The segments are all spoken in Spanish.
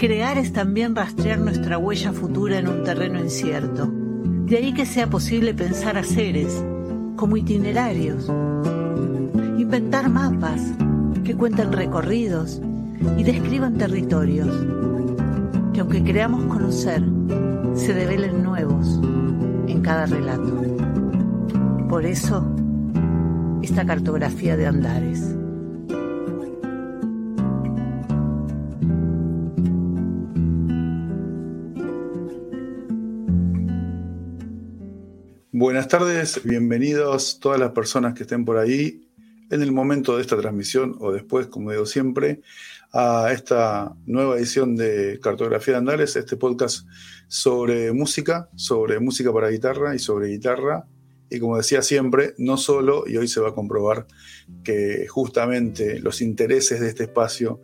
Crear es también rastrear nuestra huella futura en un terreno incierto. De ahí que sea posible pensar a seres como itinerarios, inventar mapas que cuenten recorridos y describan territorios, que aunque creamos conocer, se develen nuevos en cada relato. Por eso, esta cartografía de Andares. Buenas tardes, bienvenidos todas las personas que estén por ahí en el momento de esta transmisión o después, como digo siempre, a esta nueva edición de Cartografía de Andares, este podcast sobre música, sobre música para guitarra y sobre guitarra. Y como decía siempre, no solo, y hoy se va a comprobar que justamente los intereses de este espacio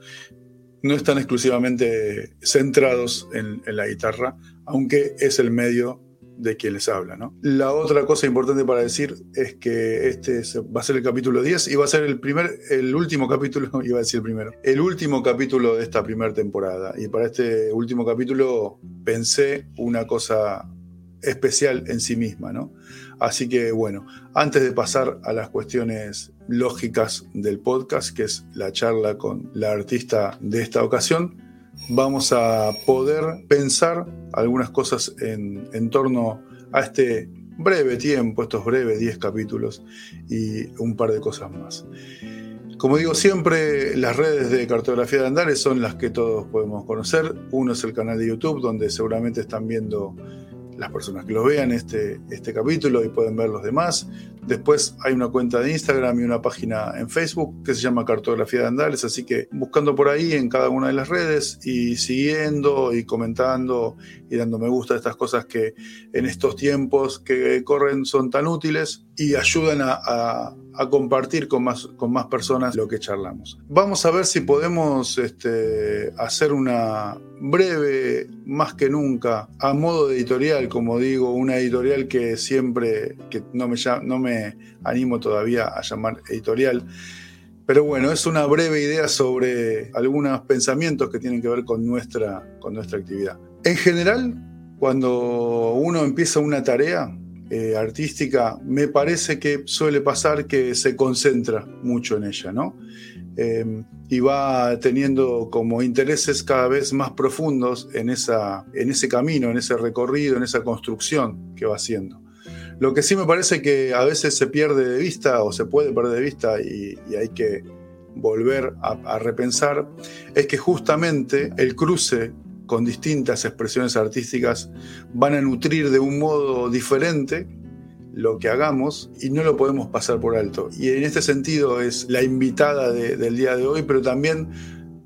no están exclusivamente centrados en, en la guitarra, aunque es el medio de quien les habla. ¿no? La otra cosa importante para decir es que este va a ser el capítulo 10 y va a ser el, primer, el último capítulo, iba a decir primero, el último capítulo de esta primera temporada. Y para este último capítulo pensé una cosa especial en sí misma. ¿no? Así que bueno, antes de pasar a las cuestiones lógicas del podcast, que es la charla con la artista de esta ocasión, vamos a poder pensar algunas cosas en, torno a este breve tiempo, estos breves 10 capítulos y un par de cosas más. Como digo siempre, las redes de cartografía de Andares son las que todos podemos conocer. Uno es el canal de YouTube, donde seguramente están viendo las personas que lo vean este, este capítulo y pueden ver los demás. Después hay una cuenta de Instagram y una página en Facebook que se llama Cartografía de Andales, así que buscando por ahí en cada una de las redes y siguiendo y comentando y dando me gusta a estas cosas que en estos tiempos que corren son tan útiles y ayudan a, compartir con más, con más personas lo que charlamos. Vamos a ver si podemos este, hacer una breve, más que nunca, a modo de editorial, como digo, una editorial que siempre, que no me, no me animo todavía a llamar editorial, pero bueno, es una breve idea sobre algunos pensamientos que tienen que ver con nuestra, con nuestra actividad. En general, cuando uno empieza una tarea, eh, artística, me parece que suele pasar que se concentra mucho en ella, ¿no? Em, y va teniendo como intereses cada vez más profundos en, esa, en ese camino, en ese recorrido, en esa construcción que va haciendo. Lo que sí me parece que a veces se pierde de vista o se puede perder de vista y, hay que volver a repensar, es que justamente el cruce con distintas expresiones artísticas van a nutrir de un modo diferente lo que hagamos y no lo podemos pasar por alto. Y en este sentido es la invitada del día de hoy, pero también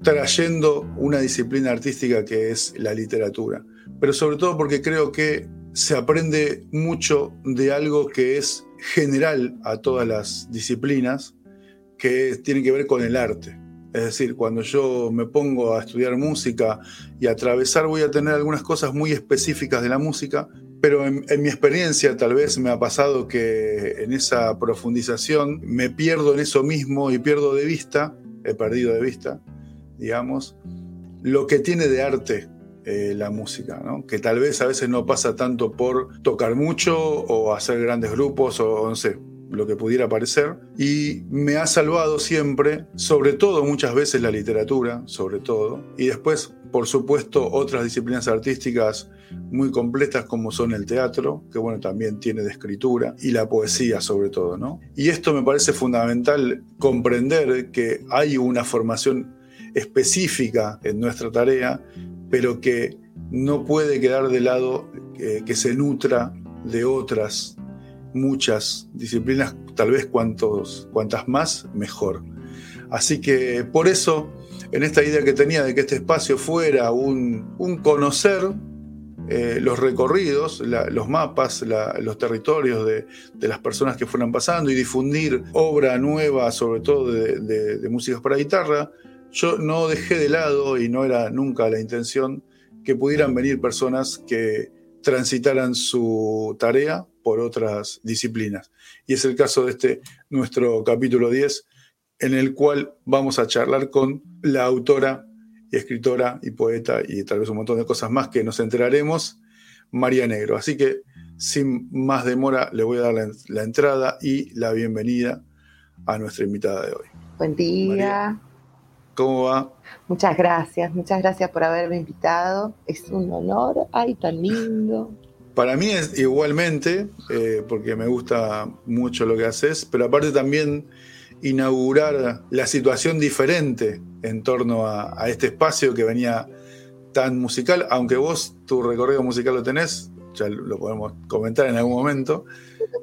trayendo una disciplina artística que es la literatura. Pero sobre todo porque creo que se aprende mucho de algo que es general a todas las disciplinas, que tiene que ver con el arte. Es decir, cuando yo me pongo a estudiar música y a atravesar, voy a tener algunas cosas muy específicas de la música, pero en, mi experiencia tal vez me ha pasado que en esa profundización me pierdo en eso mismo y pierdo de vista, he perdido de vista, digamos, lo que tiene de arte eh, la música, que tal vez a veces no pasa tanto por tocar mucho o hacer grandes grupos o no sé, lo que pudiera parecer, y me ha salvado siempre, sobre todo muchas veces la literatura, sobre todo, y después, por supuesto, otras disciplinas artísticas muy completas como son el teatro, que bueno, también tiene de escritura, y la poesía sobre todo, ¿no? Y esto me parece fundamental comprender que hay una formación específica en nuestra tarea, pero que no puede quedar de lado eh, que se nutra de otras muchas disciplinas, tal vez cuantas más, mejor. Así que por eso, en esta idea que tenía de que este espacio fuera un, conocer eh, los recorridos, los mapas, los territorios de, las personas que fueran pasando y difundir obra nueva, sobre todo de, de músicas para guitarra, yo no dejé de lado, y no era nunca la intención, que pudieran venir personas que transitaran su tarea por otras disciplinas. Y es el caso de este, nuestro capítulo 10, en el cual vamos a charlar con la autora y escritora y poeta y tal vez un montón de cosas más que nos enteraremos, María Negro. Así que sin más demora le voy a dar la, entrada y la bienvenida a nuestra invitada de hoy. Buen día. ¿Cómo va? Muchas gracias, muchas gracias por haberme invitado. Es un honor, ay, tan lindo. Para mí es igualmente, eh, porque me gusta mucho lo que haces, pero aparte también inaugurar la situación diferente en torno a, este espacio que venía tan musical, aunque vos tu recorrido musical lo tenés, ya lo podemos comentar en algún momento.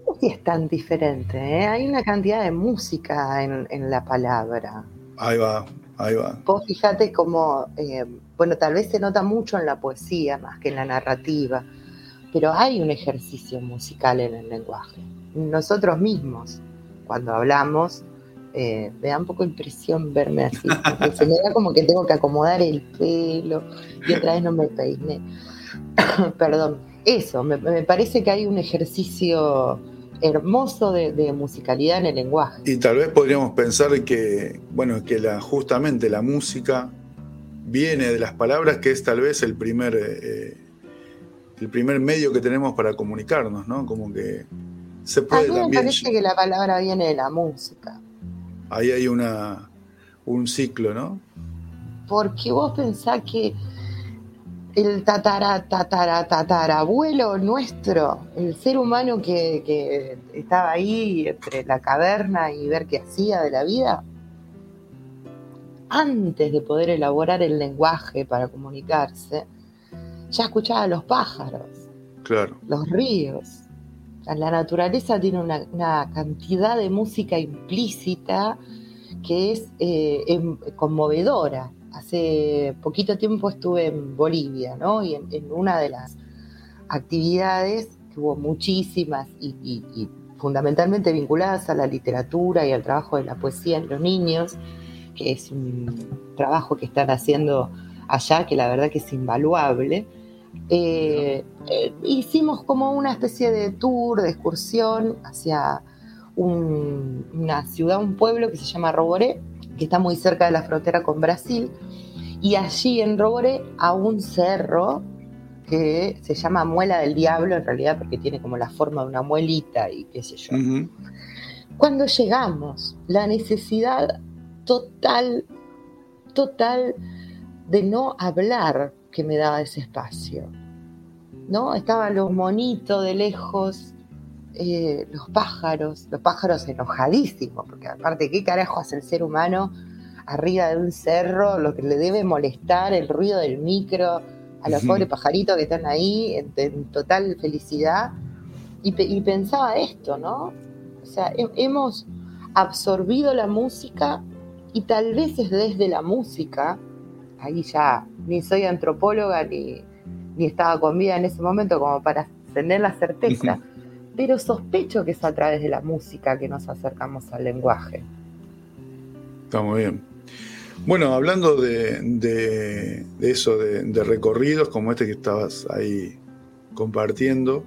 No sé si es tan diferente, ¿eh? hay una cantidad de música en, la palabra. Ahí va, ahí. Vos fíjate cómo, eh, bueno, tal vez se nota mucho en la poesía más que en la narrativa, pero hay un ejercicio musical en el lenguaje. Nosotros mismos, cuando hablamos, eh, me da un poco impresión verme así, porque se me da como que tengo que acomodar el pelo y otra vez no me peiné. Perdón, eso, me, parece que hay un ejercicio hermoso de, musicalidad en el lenguaje. Y tal vez podríamos pensar que, bueno, que la, justamente la música viene de las palabras, que es tal vez el primer, eh, el primer medio que tenemos para comunicarnos, ¿no? Como que se puede A mí me parece que la palabra viene de la música ahí hay una, un ciclo, ¿no? Porque vos pensás que el tatara, tatara, tatarabuelo nuestro, el ser humano que, estaba ahí entre la caverna y ver qué hacía de la vida, antes de poder elaborar el lenguaje para comunicarse, ya escuchaba a los pájaros, claro. los ríos, la naturaleza tiene una, cantidad de música implícita que es eh, em, conmovedora. Hace poquito tiempo estuve en Bolivia, ¿no? Y en, una de las actividades, que hubo muchísimas y, fundamentalmente vinculadas a la literatura y al trabajo de la poesía en los niños, que es un trabajo que están haciendo allá, que la verdad que es invaluable. Eh, eh, hicimos como una especie de tour, de excursión hacia una ciudad, un pueblo que se llama Roboré, que está muy cerca de la frontera con Brasil, y allí en Roboré a un cerro que se llama Muela del Diablo, en realidad porque tiene como la forma de una muelita y qué sé yo. Cuando llegamos, la necesidad total, total de no hablar que me daba ese espacio. ¿No? Estaban los monitos de lejos, eh, los pájaros, los pájaros enojadísimos, porque aparte, ¿qué carajo hace el ser humano arriba de un cerro? Lo que le debe molestar el ruido del micro a los pobres pajaritos que están ahí en, total felicidad. Y, y, pensaba esto, ¿no? O sea, hemos absorbido la música y tal vez es desde la música ahí ya ni soy antropóloga ni, estaba con vida en ese momento como para tener la certeza, pero sospecho que es a través de la música que nos acercamos al lenguaje. Está muy bien. Bueno, hablando de, eso, de, recorridos como este que estabas ahí compartiendo,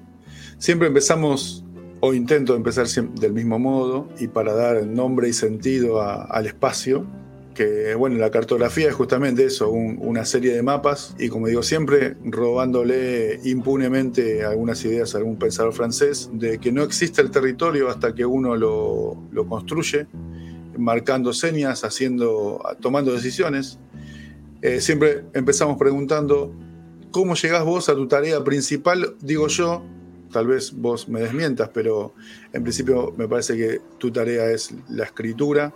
siempre empezamos, o intento empezar del mismo modo, y para dar nombre y sentido al espacio, que bueno, la cartografía es justamente eso, una serie de mapas y como digo siempre, robándole impunemente algunas ideas a algún pensador francés, de que no existe el territorio hasta que uno lo, construye, marcando señas, haciendo, tomando decisiones. Eh, siempre empezamos preguntando, ¿cómo llegás vos a tu tarea principal? Digo yo, tal vez vos me desmientas, pero en principio me parece que tu tarea es la escritura,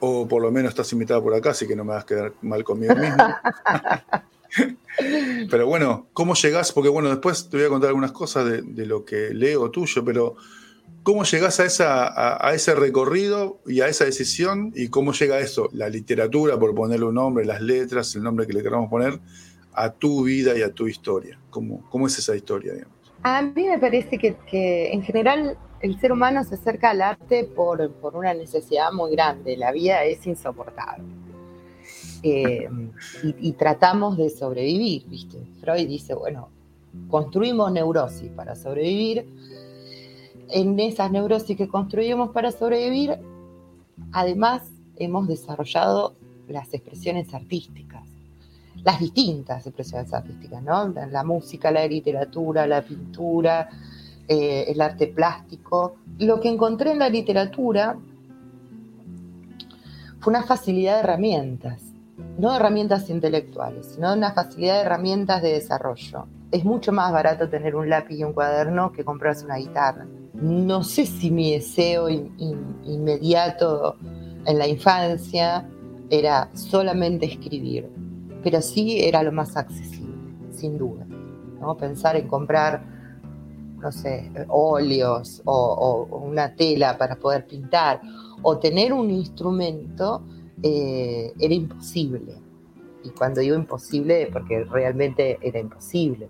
o por lo menos estás invitada por acá, así que no me vas a quedar mal conmigo mismo. pero bueno, ¿cómo llegás? Porque bueno, después te voy a contar algunas cosas de, lo que leo tuyo, pero ¿cómo llegás a, ese recorrido y a esa decisión? ¿Y cómo llega eso? La literatura, por ponerle un nombre, las letras, el nombre que le queramos poner, a tu vida y a tu historia. ¿Cómo, es esa historia, digamos? A mí me parece que, en general el ser humano se acerca al arte por, una necesidad muy grande, la vida es insoportable. Eh, y, tratamos de sobrevivir, ¿viste? Freud dice, bueno, construimos neurosis para sobrevivir. En esas neurosis que construimos para sobrevivir, además hemos desarrollado las expresiones artísticas, las distintas expresiones artísticas, ¿no? La, música, la literatura, la pintura, eh, el arte plástico. Lo que encontré en la literatura fue una facilidad de herramientas, no herramientas intelectuales, sino una facilidad de herramientas de desarrollo. Es mucho más barato tener un lápiz y un cuaderno que comprarse una guitarra. No sé si mi deseo inmediato en la infancia era solamente escribir, pero sí era lo más accesible, sin duda. ¿no? Pensar en comprar, no sé, óleos o, una tela para poder pintar o tener un instrumento eh, era imposible. Y cuando digo imposible, porque realmente era imposible.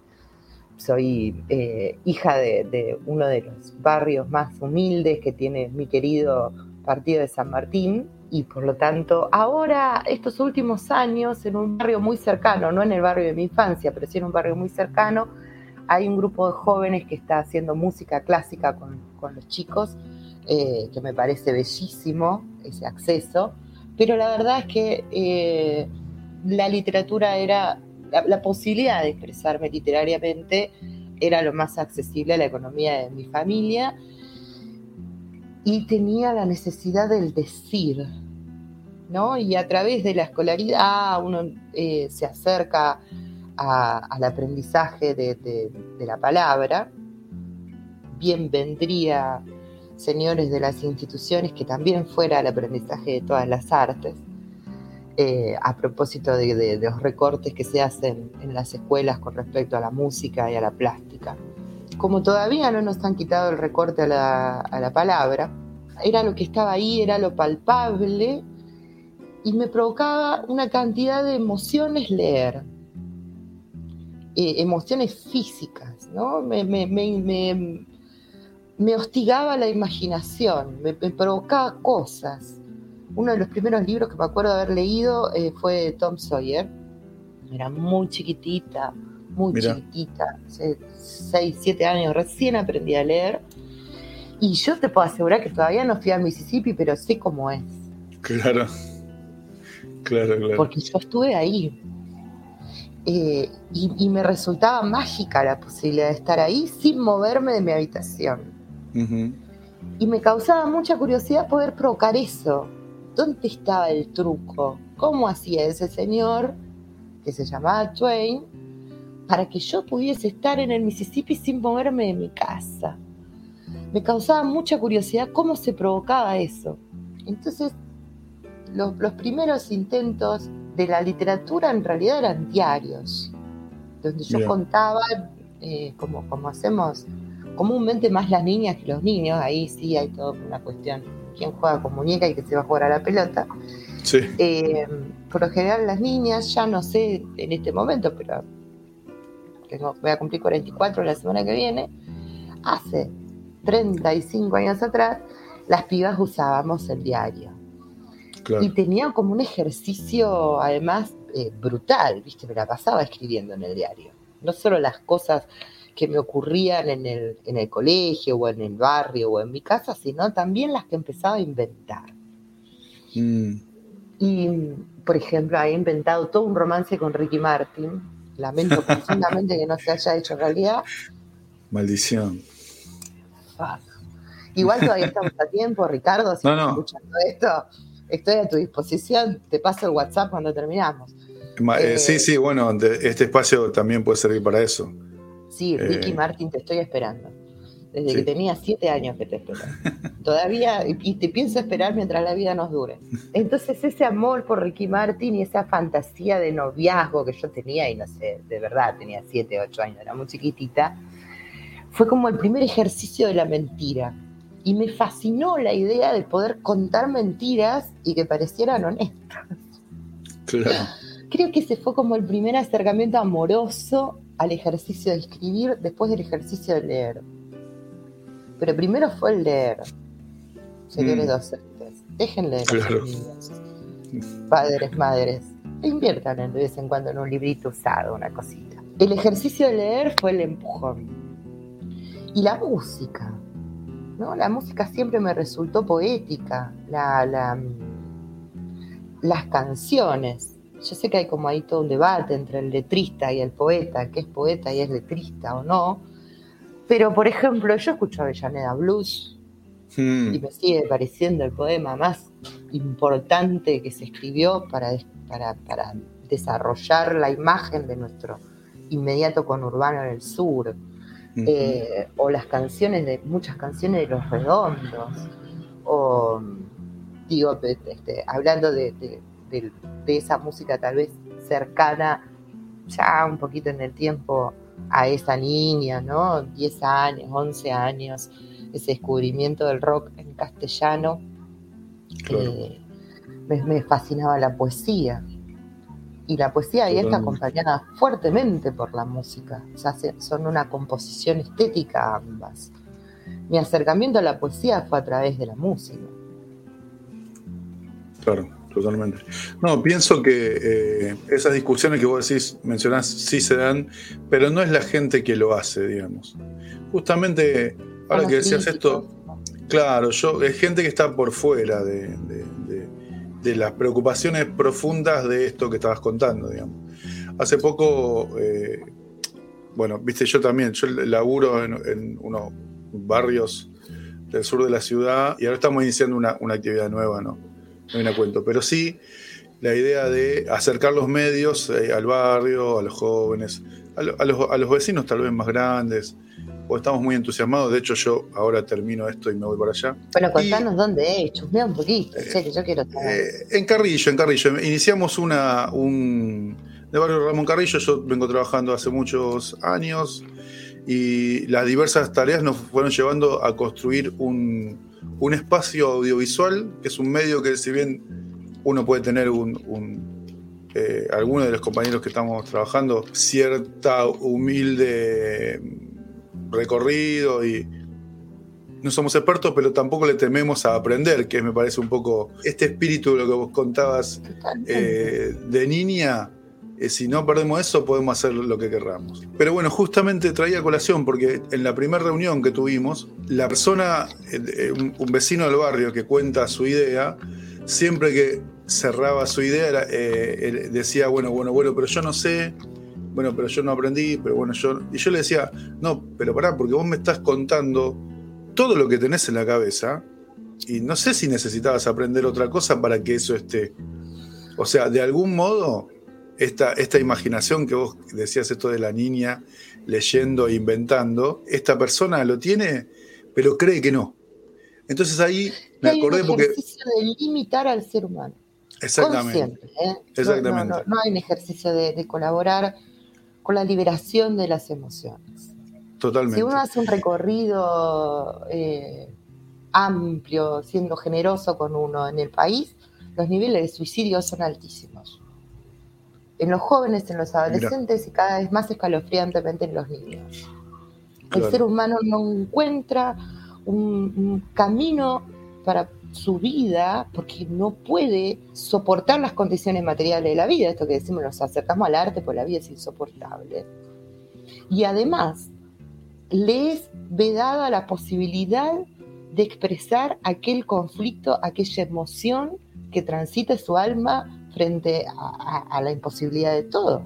Soy eh, hija de uno de los barrios más humildes que tiene mi querido partido de San Martín, y por lo tanto ahora, estos últimos años, en un barrio muy cercano, no en el barrio de mi infancia, pero sí en un barrio muy cercano, hay un grupo de jóvenes que está haciendo música clásica con, los chicos, eh, que me parece bellísimo ese acceso, pero la verdad es que eh, la literatura era, la posibilidad de expresarme literariamente era lo más accesible a la economía de mi familia y tenía la necesidad del decir, ¿no? Y a través de la escolaridad uno eh, se acerca al aprendizaje de, la palabra. Bien vendría, señores de las instituciones, que también fuera el aprendizaje de todas las artes. Eh, a propósito de, los recortes que se hacen en las escuelas con respecto a la música y a la plástica como todavía no nos han quitado el recorte a la, palabra, era lo que estaba ahí, era lo palpable, y me provocaba una cantidad de emociones leer, eh, emociones físicas, ¿no? Me, hostigaba la imaginación, me, provocaba cosas. Uno de los primeros libros que me acuerdo de haber leído eh, fue Tom Sawyer. Era muy chiquitita, muy chiquitita, hace 6, 7 años recién aprendí a leer. Y yo te puedo asegurar que todavía no fui a Mississippi, pero sé cómo es. Claro, claro, claro. Porque yo estuve ahí. Eh, y, me resultaba mágica la posibilidad de estar ahí sin moverme de mi habitación. Y me causaba mucha curiosidad poder provocar eso. ¿Dónde estaba el truco? ¿Cómo hacía ese señor que se llamaba Twain para que yo pudiese estar en el Mississippi sin moverme de mi casa. Me causaba mucha curiosidad cómo se provocaba eso. Entonces, los, primeros intentos de la literatura en realidad eran diarios, donde yo contaba, eh, como, como hacemos comúnmente más las niñas que los niños, ahí sí hay toda una cuestión, quién juega con muñeca y que se va a jugar a la pelota. Sí. Eh, por lo general las niñas, ya no sé en este momento, pero voy a cumplir 44 la semana que viene, hace 35 años atrás, las pibas usábamos el diario. Y tenía como un ejercicio, además, eh, brutal, ¿viste? Me la pasaba escribiendo en el diario. No solo las cosas que me ocurrían en el, en el colegio o en el barrio o en mi casa, sino también las que empezaba a inventar. Mm. Y, por ejemplo, he inventado todo un romance con Ricky Martin, Lamento profundamente que no se haya hecho realidad. Maldición. Igual todavía estamos a tiempo, Ricardo, si estás escuchando esto, estoy a tu disposición, te paso el WhatsApp cuando terminamos. Eh, sí, eh, sí, bueno, este espacio también puede servir para eso. Sí, Ricky eh, Martin, te estoy esperando. Desde que tenía siete años que te espero. Todavía, y te pienso esperar mientras la vida nos dure. Entonces, ese amor por Ricky Martin y esa fantasía de noviazgo que yo tenía, y no sé, de verdad, tenía siete, ocho años, era muy chiquitita, fue como el primer ejercicio de la mentira. Y me fascinó la idea de poder contar mentiras y que parecieran honestas. Claro. Creo que ese fue como el primer acercamiento amoroso al ejercicio de escribir después del ejercicio de leer. Pero primero fue el leer, señores mm. docentes. Déjenle niños, padres, madres, inviertan de vez en cuando en un librito usado, una cosita. El ejercicio de leer fue el empujón. Y la música, ¿no? La música siempre me resultó poética. La, las canciones. Yo sé que hay como ahí todo un debate entre el letrista y el poeta, que es poeta y es letrista o no, pero por ejemplo, yo escucho Avellaneda Blues hmm. y me sigue pareciendo el poema más importante que se escribió para, para, para desarrollar la imagen de nuestro inmediato conurbano en el sur. Eh, o las canciones de muchas canciones de los redondos, o digo, este, hablando de, esa música tal vez cercana ya un poquito en el tiempo a esa niña, ¿no? 10 años, 11 años, ese descubrimiento del rock en castellano, eh, me, fascinaba la poesía. Y la poesía ahí está acompañada fuertemente por la música, o sea, son una composición estética ambas. Mi acercamiento a la poesía fue a través de la música. Claro, totalmente. No, pienso que eh, esas discusiones que vos decís, mencionás, sí se dan, pero no es la gente que lo hace, digamos. Justamente, ahora que decías esto, claro, yo, es gente que está por fuera de, las preocupaciones profundas de esto que estabas contando, digamos. Hace poco, eh, bueno, viste, yo también, yo laburo en, unos barrios del sur de la ciudad y ahora estamos iniciando una, una actividad nueva, ¿no? No me cuento, pero sí la idea de acercar los medios eh, al barrio, a los jóvenes, a, los, vecinos tal vez más grandes, o estamos muy entusiasmados, de hecho yo ahora termino esto y me voy para allá. Bueno, contanos dónde es, chusmea un poquito, que yo quiero eh, en Carrillo, en Carrillo, iniciamos una, un, de barrio Ramón Carrillo, yo vengo trabajando hace muchos años y las diversas tareas nos fueron llevando a construir un, un espacio audiovisual, que es un medio que si bien uno puede tener un, eh, alguno de los compañeros que estamos trabajando, cierta humilde recorrido y no somos expertos, pero tampoco le tememos a aprender, que me parece un poco este espíritu de lo que vos contabas eh, de niña, eh, si no perdemos eso, podemos hacer lo que querramos. Pero bueno, justamente traía colación porque en la primera reunión que tuvimos, la persona, eh, eh, un, vecino del barrio que cuenta su idea, siempre que cerraba su idea decía, bueno, bueno, bueno, pero yo no sé, bueno, pero yo no aprendí, pero bueno, yo... Y yo le decía, no, pero pará, porque vos me estás contando todo lo que tenés en la cabeza y no sé si necesitabas aprender otra cosa para que eso esté. O sea, de algún modo esta, esta imaginación que vos decías, esto de la niña leyendo e inventando, esta persona lo tiene, pero cree que no. Entonces ahí me acordé porque... un ejercicio de limitar al ser humano. Exactamente. ¿eh? Exactamente. No, hay un ejercicio de, colaborar con la liberación de las emociones. Totalmente. Si uno hace un recorrido eh, amplio, siendo generoso con uno en el país, los niveles de suicidio son altísimos en los jóvenes, en los adolescentes y cada vez más escalofriantemente en los niños. El ser humano no encuentra un, camino para su vida porque no puede soportar las condiciones materiales de la vida. Esto que decimos, nos acercamos al arte, porque la vida es insoportable. Y además, le es vedada la posibilidad de expresar aquel conflicto, aquella emoción que transita su alma frente a, la imposibilidad de todo.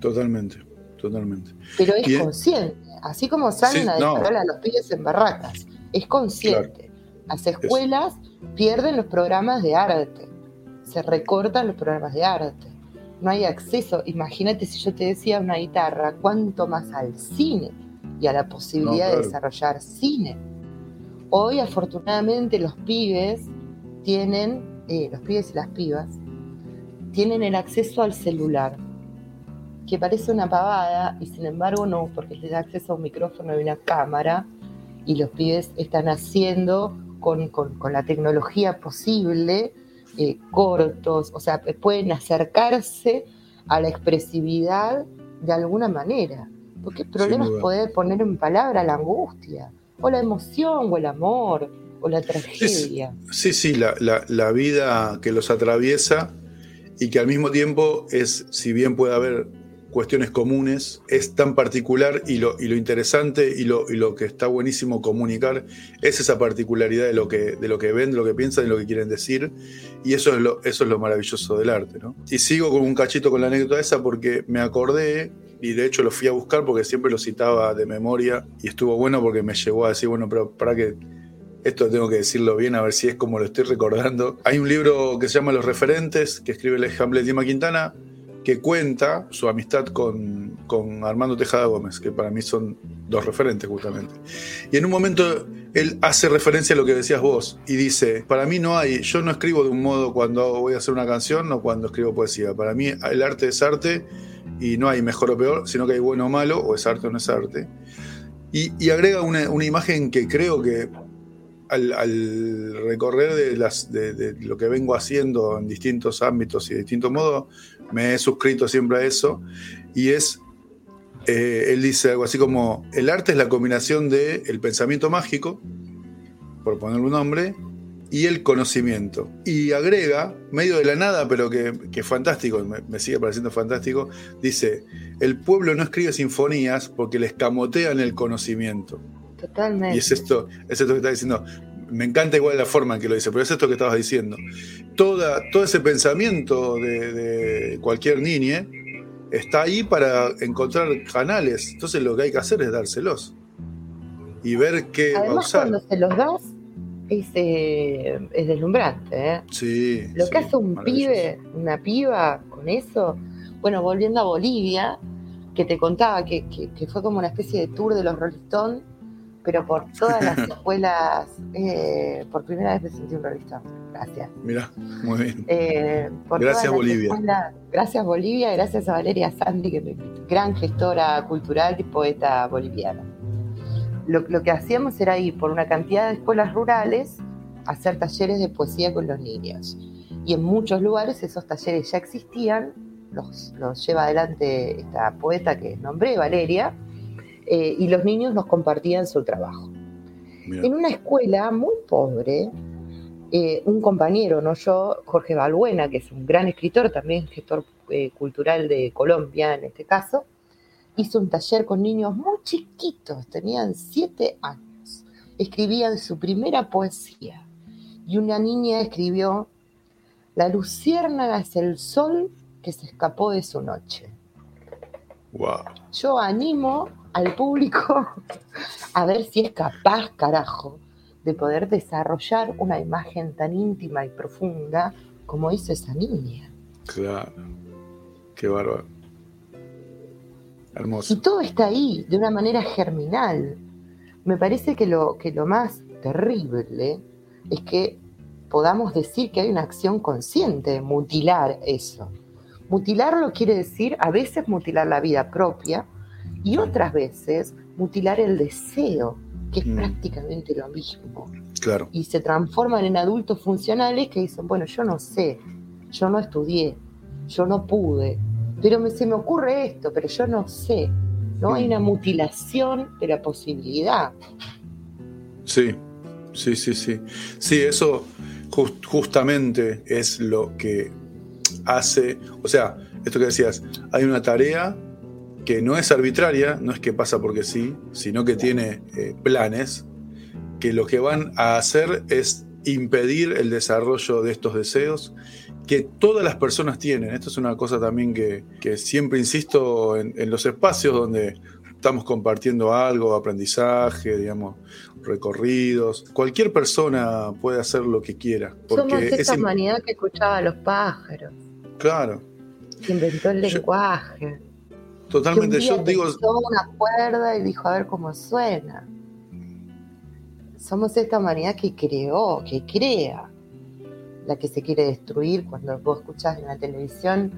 Totalmente, totalmente. Pero es consciente, así como salen a descargar a los pibes en barracas, es consciente. Las escuelas pierden los programas de arte, se recortan los programas de arte. No hay acceso. Imagínate si yo te decía una guitarra, cuánto más al cine y a la posibilidad de desarrollar cine. Hoy, afortunadamente, los pibes tienen, eh, los pibes y las pibas, tienen el acceso al celular, que parece una pavada y sin embargo no, porque les da acceso a un micrófono y una cámara y los pibes están haciendo con, la tecnología posible eh, cortos, o sea, pueden acercarse a la expresividad de alguna manera. Porque el problema es poder poner en palabra la angustia, o la emoción, o el amor, o la tragedia. Sí, sí, la, la vida que los atraviesa y que al mismo tiempo es, si bien puede haber cuestiones comunes, es tan particular y lo, y lo interesante y lo, y lo, que está buenísimo comunicar es esa particularidad de lo que, de lo que ven, de lo que piensan, de lo que quieren decir. Y eso es lo, eso es lo maravilloso del arte. ¿no? Y sigo con un cachito con la anécdota esa porque me acordé, y de hecho lo fui a buscar porque siempre lo citaba de memoria, y estuvo bueno porque me llevó a decir, bueno, pero para que esto tengo que decirlo bien, a ver si es como lo estoy recordando. Hay un libro que se llama Los Referentes, que escribe el Hamlet Dima Quintana, que cuenta su amistad con, con, Armando Tejada Gómez, que para mí son dos referentes justamente. Y en un momento él hace referencia a lo que decías vos y dice, para mí no hay, yo no escribo de un modo cuando voy a hacer una canción o cuando escribo poesía, para mí el arte es arte y no hay mejor o peor, sino que hay bueno o malo, o es arte o no es arte. Y, y agrega una, una, imagen que creo que al, recorrer de, las, de, lo que vengo haciendo en distintos ámbitos y de distintos modos, me he suscrito siempre a eso, y es, eh, él dice algo así como, el arte es la combinación de el pensamiento mágico, por ponerle un nombre, y el conocimiento. Y agrega, medio de la nada, pero que, es fantástico, me, me, sigue pareciendo fantástico, dice, el pueblo no escribe sinfonías porque le escamotean el conocimiento. Totalmente. Y es esto, es esto que está diciendo. Me encanta igual la forma en que lo dice, pero es esto que estabas diciendo. Toda, todo ese pensamiento de, de cualquier niña está ahí para encontrar canales. Entonces lo que hay que hacer es dárselos. Y ver qué Además, va a usar. cuando se los das, es, eh, es deslumbrante. ¿eh? Sí. Lo sí, que hace un pibe, una piba con eso, bueno, volviendo a Bolivia, que te contaba que, que, que fue como una especie de tour de los Rolling Stones, pero por todas las escuelas, eh, por primera vez me sentí un Stone. Gracias. Mira, muy bien. Eh, por gracias todas las Bolivia. escuelas- gracias Bolivia, gracias a Valeria Sandy, que es gran gestora cultural y poeta boliviana. Lo, lo que hacíamos era ir por una cantidad de escuelas rurales a hacer talleres de poesía con los niños. Y en muchos lugares esos talleres ya existían, los, los lleva adelante esta poeta que nombré, Valeria, eh, y los niños nos compartían su trabajo. Mira. En una escuela muy pobre, eh, un compañero, no yo, Jorge Balbuena, que es un gran escritor, también gestor eh, cultural de Colombia en este caso, hizo un taller con niños muy chiquitos, tenían siete años, escribían su primera poesía y una niña escribió, La luciérnaga es el sol que se escapó de su noche. Wow. Yo animo al público a ver si es capaz, carajo, de poder desarrollar una imagen tan íntima y profunda como hizo esa niña. Claro. Qué bárbaro. Y Hermoso. todo está ahí, de una manera germinal. Me parece que lo, que lo más terrible es que podamos decir que hay una acción consciente de mutilar eso. Mutilarlo quiere decir a veces mutilar la vida propia y otras veces mutilar el deseo, que es Mm. prácticamente lo mismo. Claro. Y se transforman en adultos funcionales que dicen, bueno, yo no sé, yo no estudié, yo no pude, pero me, se me ocurre esto, pero yo no sé. ¿no? Hay una mutilación de la posibilidad. Sí, sí, sí, sí. Sí, eso jus- justamente es lo que hace, o sea, esto que decías, hay una tarea que no es arbitraria, no es que pasa porque sí, sino que tiene eh, planes, que lo que van a hacer es impedir el desarrollo de estos deseos que todas las personas tienen. Esto es una cosa también que, que siempre insisto en, en los espacios donde estamos compartiendo algo, aprendizaje, digamos, recorridos. Cualquier persona puede hacer lo que quiera. Porque Somos es esa humanidad que escuchaba a los pájaros, Claro, que inventó el Yo- lenguaje. Totalmente. Yo digo, una cuerda y dijo a ver cómo suena. Somos esta humanidad que creó, que crea, la que se quiere destruir cuando vos escuchás en la televisión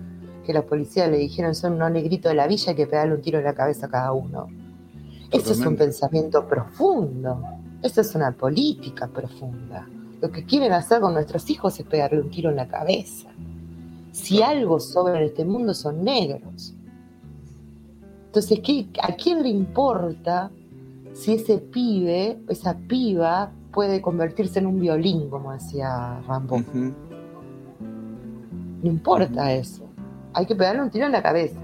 que los policías le dijeron son un negrito de la villa hay que pegarle un tiro en la cabeza a cada uno. Eso es un pensamiento profundo, eso es una política profunda. Lo que quieren hacer con nuestros hijos es pegarle un tiro en la cabeza. Si algo sobra en este mundo son negros. Entonces, ¿qué, ¿a quién le importa si ese pibe, esa piba, puede convertirse en un violín, como decía Rambo? No importa eso. Hay que pegarle un tiro en la cabeza.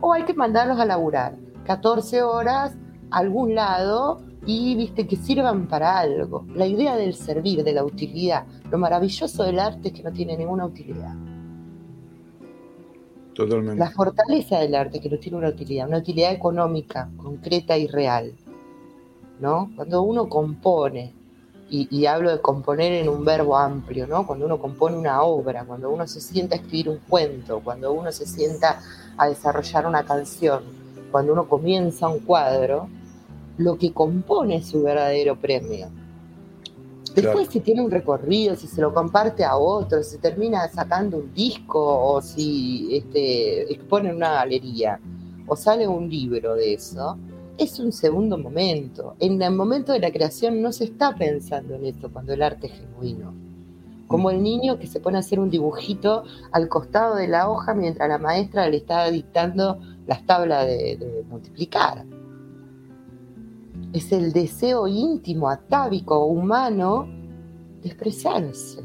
o hay que mandarlos a laburar 14 horas a algún lado y viste que sirvan para algo. La idea del servir, de la utilidad, lo maravilloso del arte es que no tiene ninguna utilidad. La fortaleza del arte que no tiene una utilidad, una utilidad económica, concreta y real. ¿no? Cuando uno compone, y, y, hablo de componer en un verbo amplio, ¿no? Cuando uno compone una obra, cuando uno se sienta a escribir un cuento, cuando uno se sienta a desarrollar una canción, cuando uno comienza un cuadro, lo que compone es su verdadero premio. Después claro. si tiene un recorrido, si se lo comparte a otro, si termina sacando un disco o si este, expone en una galería o sale un libro de eso, es un segundo momento. En el momento de la creación no se está pensando en eso cuando el arte es genuino. Como el niño que se pone a hacer un dibujito al costado de la hoja mientras la maestra le está dictando las tablas de, de multiplicar. Es el deseo íntimo, atávico, humano de expresarse.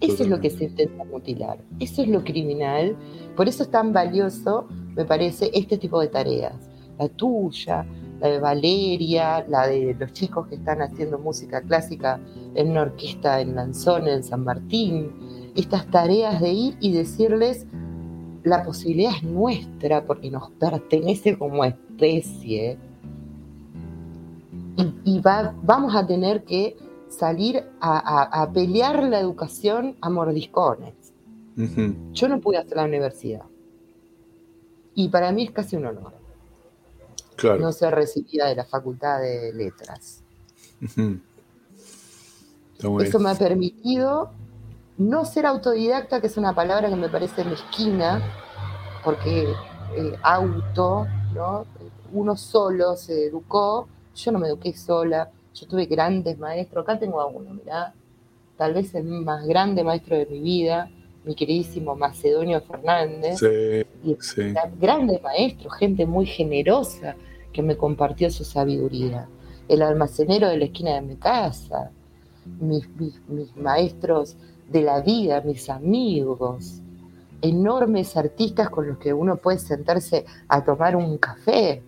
Eso es lo que se intenta mutilar. Eso es lo criminal. Por eso es tan valioso me parece, este tipo de tareas. La tuya, la de Valeria, la de los chicos que están haciendo música clásica en una orquesta en Lanzón, en San Martín. Estas tareas de ir y decirles, la posibilidad es nuestra porque nos pertenece como especie. Y, y va, vamos a tener que salir a, a, a, pelear la educación a mordiscones. Uh -huh. Yo no pude hacer la universidad y para mí es casi un honor. Claro. No ser recibida de la Facultad de Letras. Eso me ha permitido no ser autodidacta, que es una palabra que me parece mezquina, porque eh, auto, ¿no? uno solo se educó, yo no me eduqué sola, yo tuve grandes maestros, acá tengo a uno, mirá, tal vez el más grande maestro de mi vida, mi queridísimo Macedonio Fernández, sí, y sí. grandes maestros, gente muy generosa que me compartió su sabiduría. El almacenero de la esquina de mi casa, mis, mis, mis maestros de la vida, mis amigos, enormes artistas con los que uno puede sentarse a tomar un café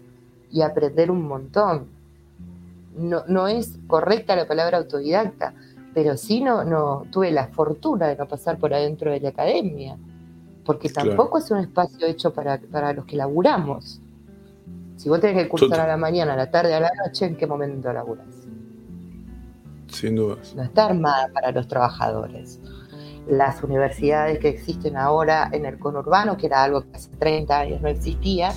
y aprender un montón. No, no es correcta la palabra autodidacta, pero sí no, no tuve la fortuna de no pasar por adentro de la academia, porque tampoco claro. es un espacio hecho para, para, los que laburamos. Si vos tenés que cursar a la mañana, a la tarde, a la noche, ¿en qué momento laburas? Sin dudas. No está armada para los trabajadores. Las universidades que existen ahora en el conurbano, que era algo que hace 30 años no existía,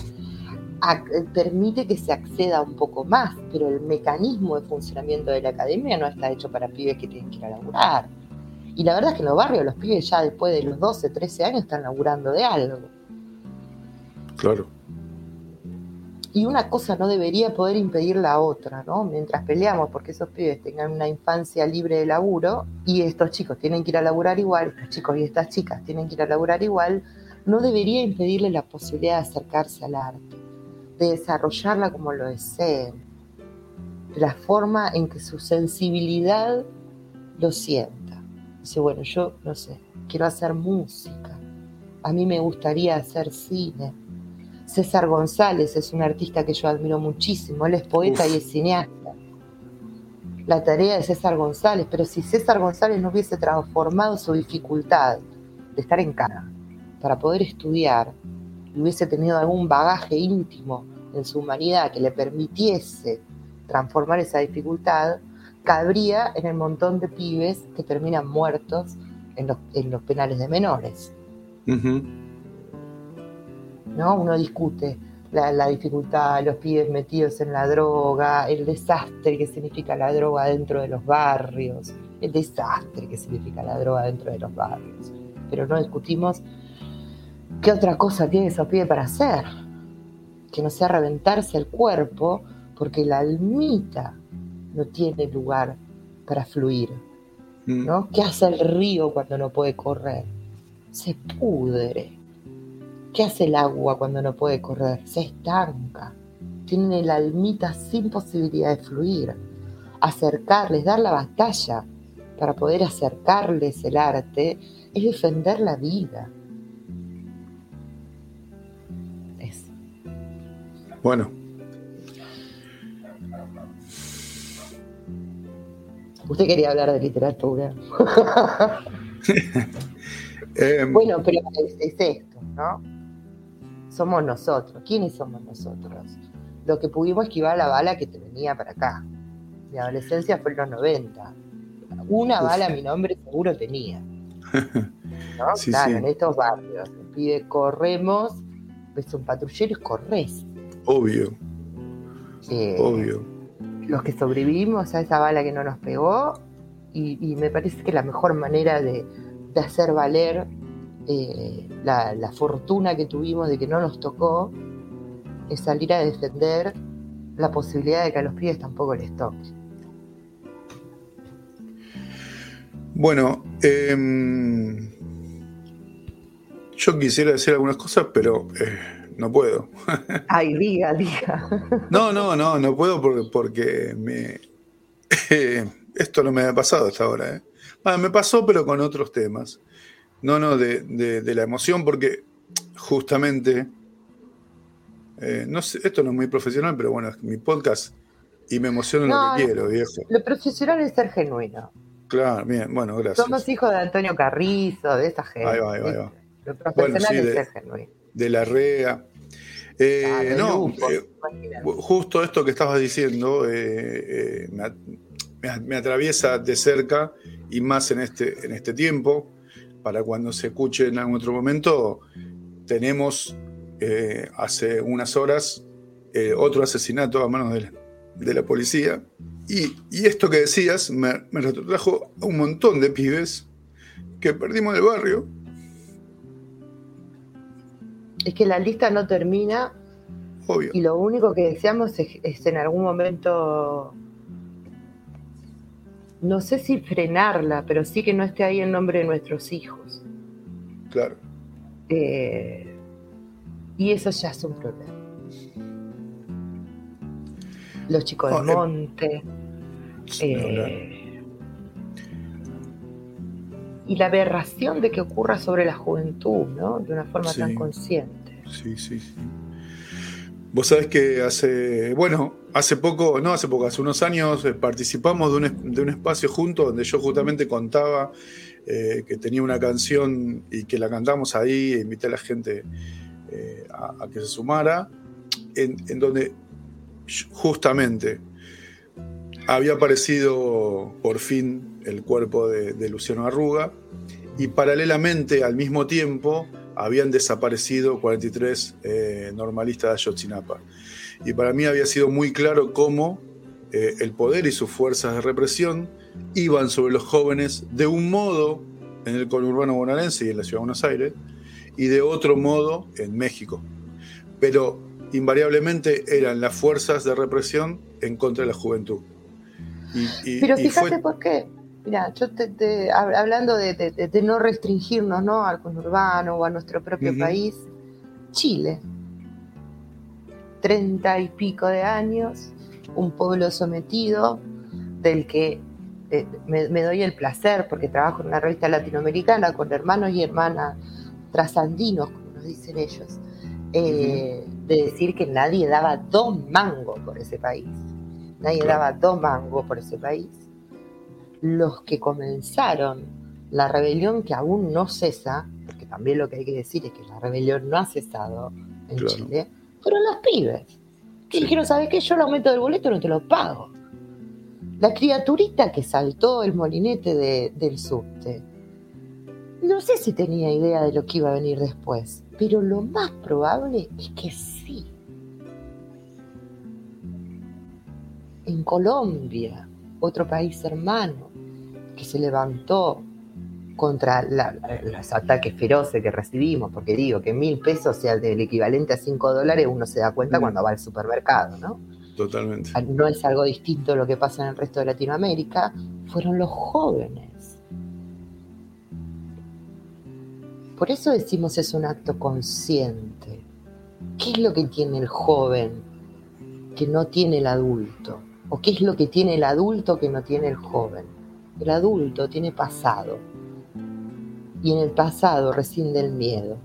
permite que se acceda un poco más, pero el mecanismo de funcionamiento de la academia no está hecho para pibes que tienen que ir a laburar. Y la verdad es que en los barrios los pibes ya después de los 12, 13 años están laburando de algo. Claro. Y una cosa no debería poder impedir la otra, ¿no? Mientras peleamos porque esos pibes tengan una infancia libre de laburo y estos chicos tienen que ir a laburar igual, estos chicos y estas chicas tienen que ir a laburar igual, no debería impedirle la posibilidad de acercarse al arte de desarrollarla como lo deseen, de la forma en que su sensibilidad lo sienta. Dice, bueno, yo no sé, quiero hacer música, a mí me gustaría hacer cine. César González es un artista que yo admiro muchísimo, él es poeta Uf. y es cineasta. La tarea de César González, pero si César González no hubiese transformado su dificultad de estar en casa para poder estudiar y hubiese tenido algún bagaje íntimo en su humanidad que le permitiese transformar esa dificultad, cabría en el montón de pibes que terminan muertos en los, en los penales de menores. Uh -huh. ¿No? Uno discute la, la, dificultad, los pibes metidos en la droga, el desastre que significa la droga dentro de los barrios, el desastre que significa la droga dentro de los barrios. Pero no discutimos ¿Qué otra cosa tiene esos pibes para hacer? Que no sea reventarse el cuerpo porque la almita no tiene lugar para fluir. ¿no? ¿Qué hace el río cuando no puede correr? Se pudre. ¿Qué hace el agua cuando no puede correr? Se estanca. Tienen el almita sin posibilidad de fluir. Acercarles, dar la batalla para poder acercarles el arte es defender la vida. Eso. Bueno. Usted quería hablar de literatura. Em. bueno, pero es esto, ¿no? Somos nosotros. ¿Quiénes somos nosotros? Lo que pudimos esquivar la bala que te venía para acá. Mi adolescencia fue en los 90. Una bala a mi nombre seguro tenía. ¿no? claro, en estos barrios. Me pide, corremos, ves un patrullero y corres. Obvio. Eh, Obvio. Los que sobrevivimos a esa bala que no nos pegó, y, me parece que la mejor manera de, hacer valer eh, la, fortuna que tuvimos de que no nos tocó es salir a defender la posibilidad de que a los pibes tampoco les toque. Bueno, em, yo quisiera decir algunas cosas, pero eh, no puedo. Ay, diga, diga. No, no, no, no puedo porque, me, esto no me ha pasado hasta ahora. ¿eh? me pasó, pero con otros temas. No, no, de, la emoción, porque justamente, eh, no sé, esto no es muy profesional, pero bueno, es mi podcast y me emociona lo que quiero, viejo. Lo profesional es ser genuino. Claro, bien, bueno, gracias. Somos hijos de Antonio Carrizo, de esa gente. Ahí va, ahí va, ahí va. Lo profesional es ser genuino. De la REA. Eh, no, eh, justo esto que estabas diciendo eh, me, atraviesa de cerca y más en este, en este tiempo. Para cuando se escuche en algún otro momento, tenemos hace unas horas otro asesinato a manos de la policía y, esto que decías me, me retrotrajo a un montón de pibes que perdimos el barrio. Es que la lista no termina. Obvio. Y lo único que deseamos es, en algún momento, no sé si frenarla, pero sí que no esté ahí en nombre de nuestros hijos. Claro. Eh, y eso ya es un problema los chicos del eh, monte. Eh, y la aberración de que ocurra sobre la juventud, ¿no? De una forma tan consciente. Sí, sí, sí. Vos sabés que hace, bueno, hace poco, no hace poco, hace unos años eh, participamos de un, espacio junto donde yo justamente contaba que tenía una canción y que la cantamos ahí, e invité a la gente a, que se sumara, en donde justamente había aparecido por fin el cuerpo de, Luciano Arruga y paralelamente al mismo tiempo habían desaparecido 43 eh, normalistas de Ayotzinapa. Y para mí había sido muy claro cómo eh, el poder y sus fuerzas de represión iban sobre los jóvenes de un modo en el conurbano bonaerense y en la ciudad de Buenos Aires y de otro modo en México. Pero invariablemente eran las fuerzas de represión en contra de la juventud. Pero fíjate por qué. Mira, yo te, hablando de, no restringirnos ¿no? al conurbano o a nuestro propio país, Chile, treinta y pico de años, un pueblo sometido del que eh, me, doy el placer, porque trabajo en una revista latinoamericana con hermanos y hermanas trasandinos, como nos dicen ellos, eh, de decir que nadie daba dos mangos por ese país. Nadie daba dos mangos por ese país. Los que comenzaron la rebelión que aún no cesa, porque también lo que hay que decir es que la rebelión no ha cesado en Chile, fueron los pibes. Que dijeron, ¿sabes qué? Yo el aumento del boleto no te lo pago. La criaturita que saltó el molinete del subte, no sé si tenía idea de lo que iba a venir después pero lo más probable es que sí. En Colombia, otro país hermano que se levantó contra los ataques feroces que recibimos, porque digo que mil pesos sea del equivalente a cinco dólares, uno se da cuenta mm. cuando va al supermercado, ¿no? Totalmente. No es algo distinto a lo que pasa en el resto de Latinoamérica, fueron los jóvenes Por eso decimos es un acto consciente. ¿Qué es lo que tiene el joven que no tiene el adulto? ¿O qué es lo que tiene el adulto que no tiene el joven? El adulto tiene pasado. Y en el pasado reside el miedo.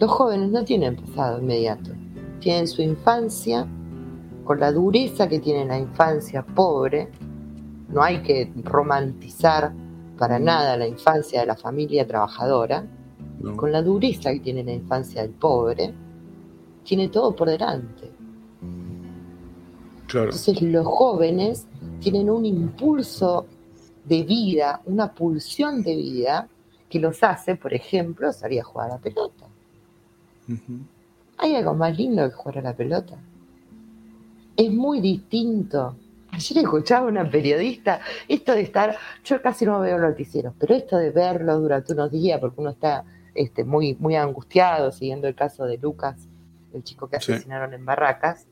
Los jóvenes no tienen pasado inmediato, tienen su infancia con la dureza que tiene la infancia pobre. No hay que romantizar para nada la infancia de la familia trabajadora, con la dureza que tiene la infancia del pobre, tiene todo por delante. Entonces los jóvenes tienen un impulso de vida, una pulsión de vida que los hace, por ejemplo, salir a jugar a la pelota. ¿Hay algo más lindo que jugar a la pelota? Es muy distinto. Ayer escuchaba a una periodista, esto de estar, yo casi no veo noticieros, pero esto de verlo durante unos días, porque uno está este, muy, muy angustiado, siguiendo el caso de Lucas, el chico que asesinaron en Barracas,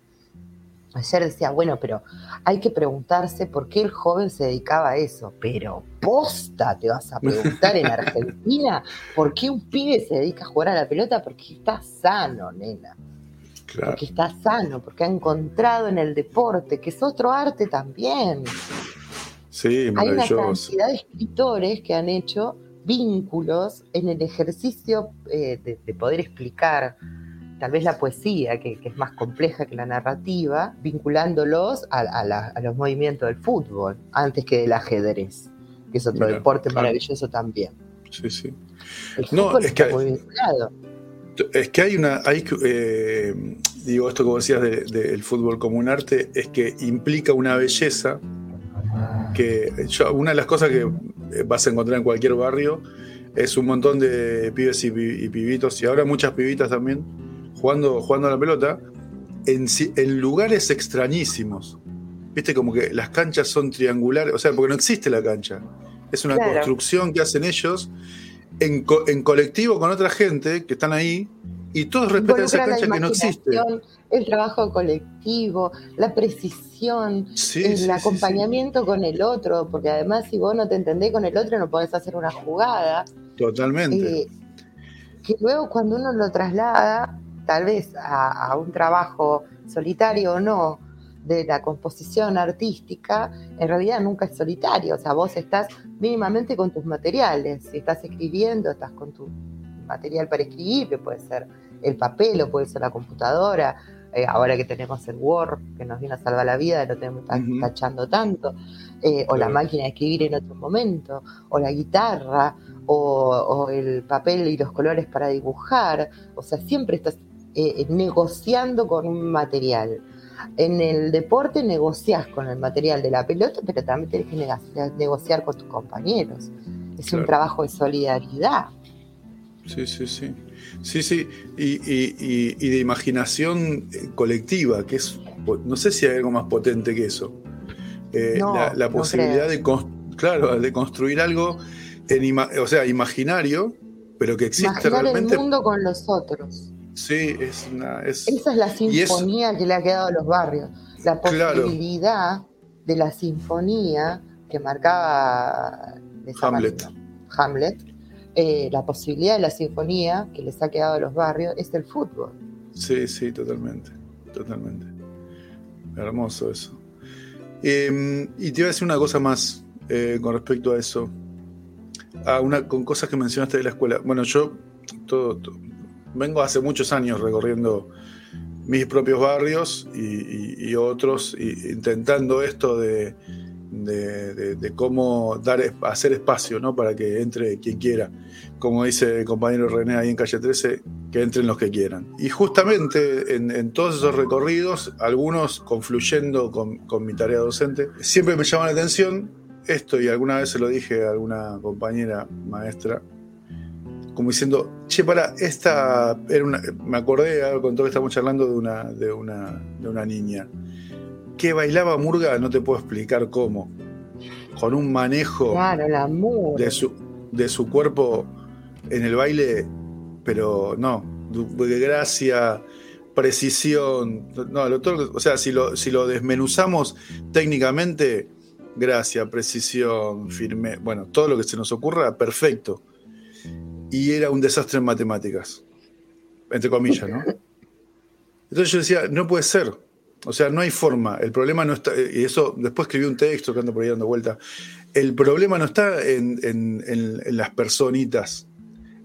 Ayer decía, bueno, pero hay que preguntarse por qué el joven se dedicaba a eso. Pero posta, te vas a preguntar en Argentina, ¿por qué un pibe se dedica a jugar a la pelota? Porque está sano, nena. Porque está sano, porque ha encontrado en el deporte, que es otro arte también. Sí, Hay una cantidad de escritores que han hecho vínculos en el ejercicio eh, de poder explicar tal vez la poesía, que, es más compleja que la narrativa, vinculándolos a, los movimientos del fútbol, antes que del ajedrez, que es otro deporte maravilloso también. Sí, sí. no, es que, muy vinculado. Es que hay una, hay, eh, digo esto como decías del fútbol como un arte, es que implica una belleza que una de las cosas que vas a encontrar en cualquier barrio es un montón de pibes y, y pibitos, y ahora muchas pibitas también, jugando, jugando a la pelota en, en lugares extrañísimos. Viste, como que las canchas son triangulares, o sea, porque no existe la cancha. Es una construcción que hacen ellos en, en, colectivo con otra gente que están ahí y todos respetan esa cancha que no existe. El trabajo colectivo, la precisión, el acompañamiento con el otro, porque además si vos no te entendés con el otro no podés hacer una jugada. Totalmente. Eh, que luego cuando uno lo traslada tal vez a, un trabajo solitario o no de la composición artística, en realidad nunca es solitario, o sea, vos estás mínimamente con tus materiales, si estás escribiendo, estás con tu material para escribir, que puede ser el papel o puede ser la computadora, eh, ahora que tenemos el Word, que nos viene a salvar la vida, no tenemos que tachando tanto, eh, o la máquina de escribir en otro momento, o la guitarra, o, o, el papel y los colores para dibujar, o sea, siempre estás eh, negociando con un material. En el deporte negocias con el material de la pelota, pero también tienes que negociar con tus compañeros. Es un trabajo de solidaridad. Sí, sí, sí. Sí, sí. Y, de imaginación eh, colectiva, que es, no sé si hay algo más potente que eso. Eh, la, posibilidad de, claro, de construir algo, en, o sea, imaginario, pero que existe Imaginar realmente. el mundo con los otros. Sí, es una. Esa es la sinfonía que le ha quedado a los barrios. La posibilidad de la sinfonía que marcaba Hamlet. Hamlet eh, la posibilidad de la sinfonía que les ha quedado a los barrios es el fútbol. Sí, sí, totalmente. Totalmente. Hermoso eso. Em, y te iba a decir una cosa más eh, con respecto a eso. Ah, una, con cosas que mencionaste de la escuela. Bueno, yo todo vengo hace muchos años recorriendo mis propios barrios y, otros, intentando esto de, cómo dar, hacer espacio ¿no? para que entre quien quiera. Como dice el compañero René ahí en calle 13, que entren los que quieran. Y justamente en, todos esos recorridos, algunos confluyendo con, con, mi tarea docente, siempre me llama la atención esto, y alguna vez se lo dije a alguna compañera maestra, como diciendo, che, para, esta era una, me acordé con todo que estamos charlando de una, de una, de una niña que bailaba murga, no te puedo explicar cómo, con un manejo de, su, de su cuerpo en el baile, pero no, de gracia, precisión, no, lo, o sea, si lo, si lo desmenuzamos técnicamente, gracia, precisión, firme, bueno, todo lo que se nos ocurra, perfecto y era un desastre en matemáticas, entre comillas, ¿no? Entonces yo decía, no puede ser, o sea, no hay forma, el problema no está, y eso después escribí un texto que ando por ahí dando vuelta, el problema no está en, las personitas,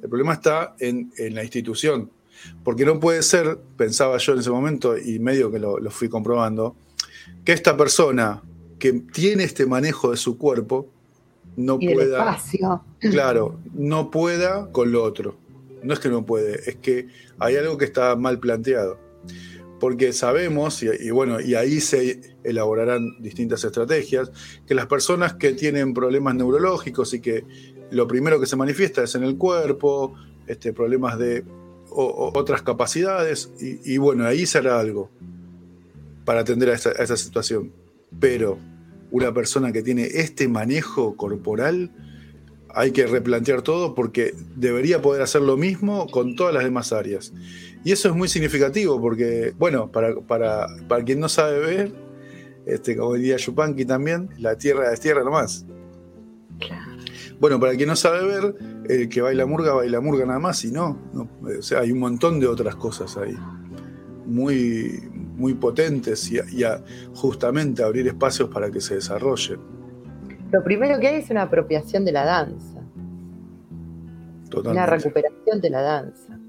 el problema está en, la institución. Porque no puede ser, pensaba yo en ese momento, y medio que lo, fui comprobando, que esta persona que tiene este manejo de su cuerpo no pueda. Claro, no pueda con lo otro. No es que no puede, es que hay algo que está mal planteado. Porque sabemos, y, bueno, y ahí se elaborarán distintas estrategias, que las personas que tienen problemas neurológicos y que lo primero que se manifiesta es en el cuerpo, este, problemas de otras capacidades, y, bueno, ahí será algo para atender a esa situación. Pero una persona que tiene este manejo corporal, hay que replantear todo porque debería poder hacer lo mismo con todas las demás áreas. Y eso es muy significativo porque, bueno, para, para, para quien no sabe ver, este, como diría Yupanqui también, la tierra es tierra nomás. Bueno, para quien no sabe ver, el que baila murga, baila murga nada más, y no, o sea, hay un montón de otras cosas ahí, muy, muy potentes y, y justamente abrir espacios para que se desarrollen. Lo primero que hay es una apropiación de la danza. Una recuperación de la danza.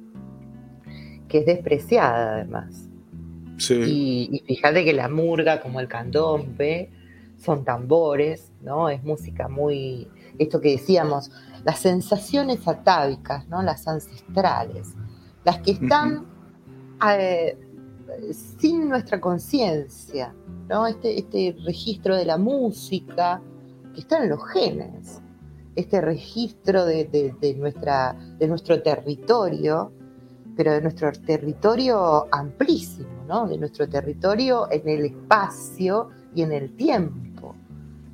Que es despreciada además. Sí. Y, fíjate que la murga, como el candombe, son tambores, ¿no? Es música muy. Esto que decíamos, las sensaciones atávicas, ¿no? Las ancestrales. Las que están. Eh, sin nuestra conciencia, ¿no? Este, este registro de la música, que están en los genes, este registro de, nuestra, de nuestro territorio, pero de nuestro territorio amplísimo, ¿no? de nuestro territorio en el espacio y en el tiempo.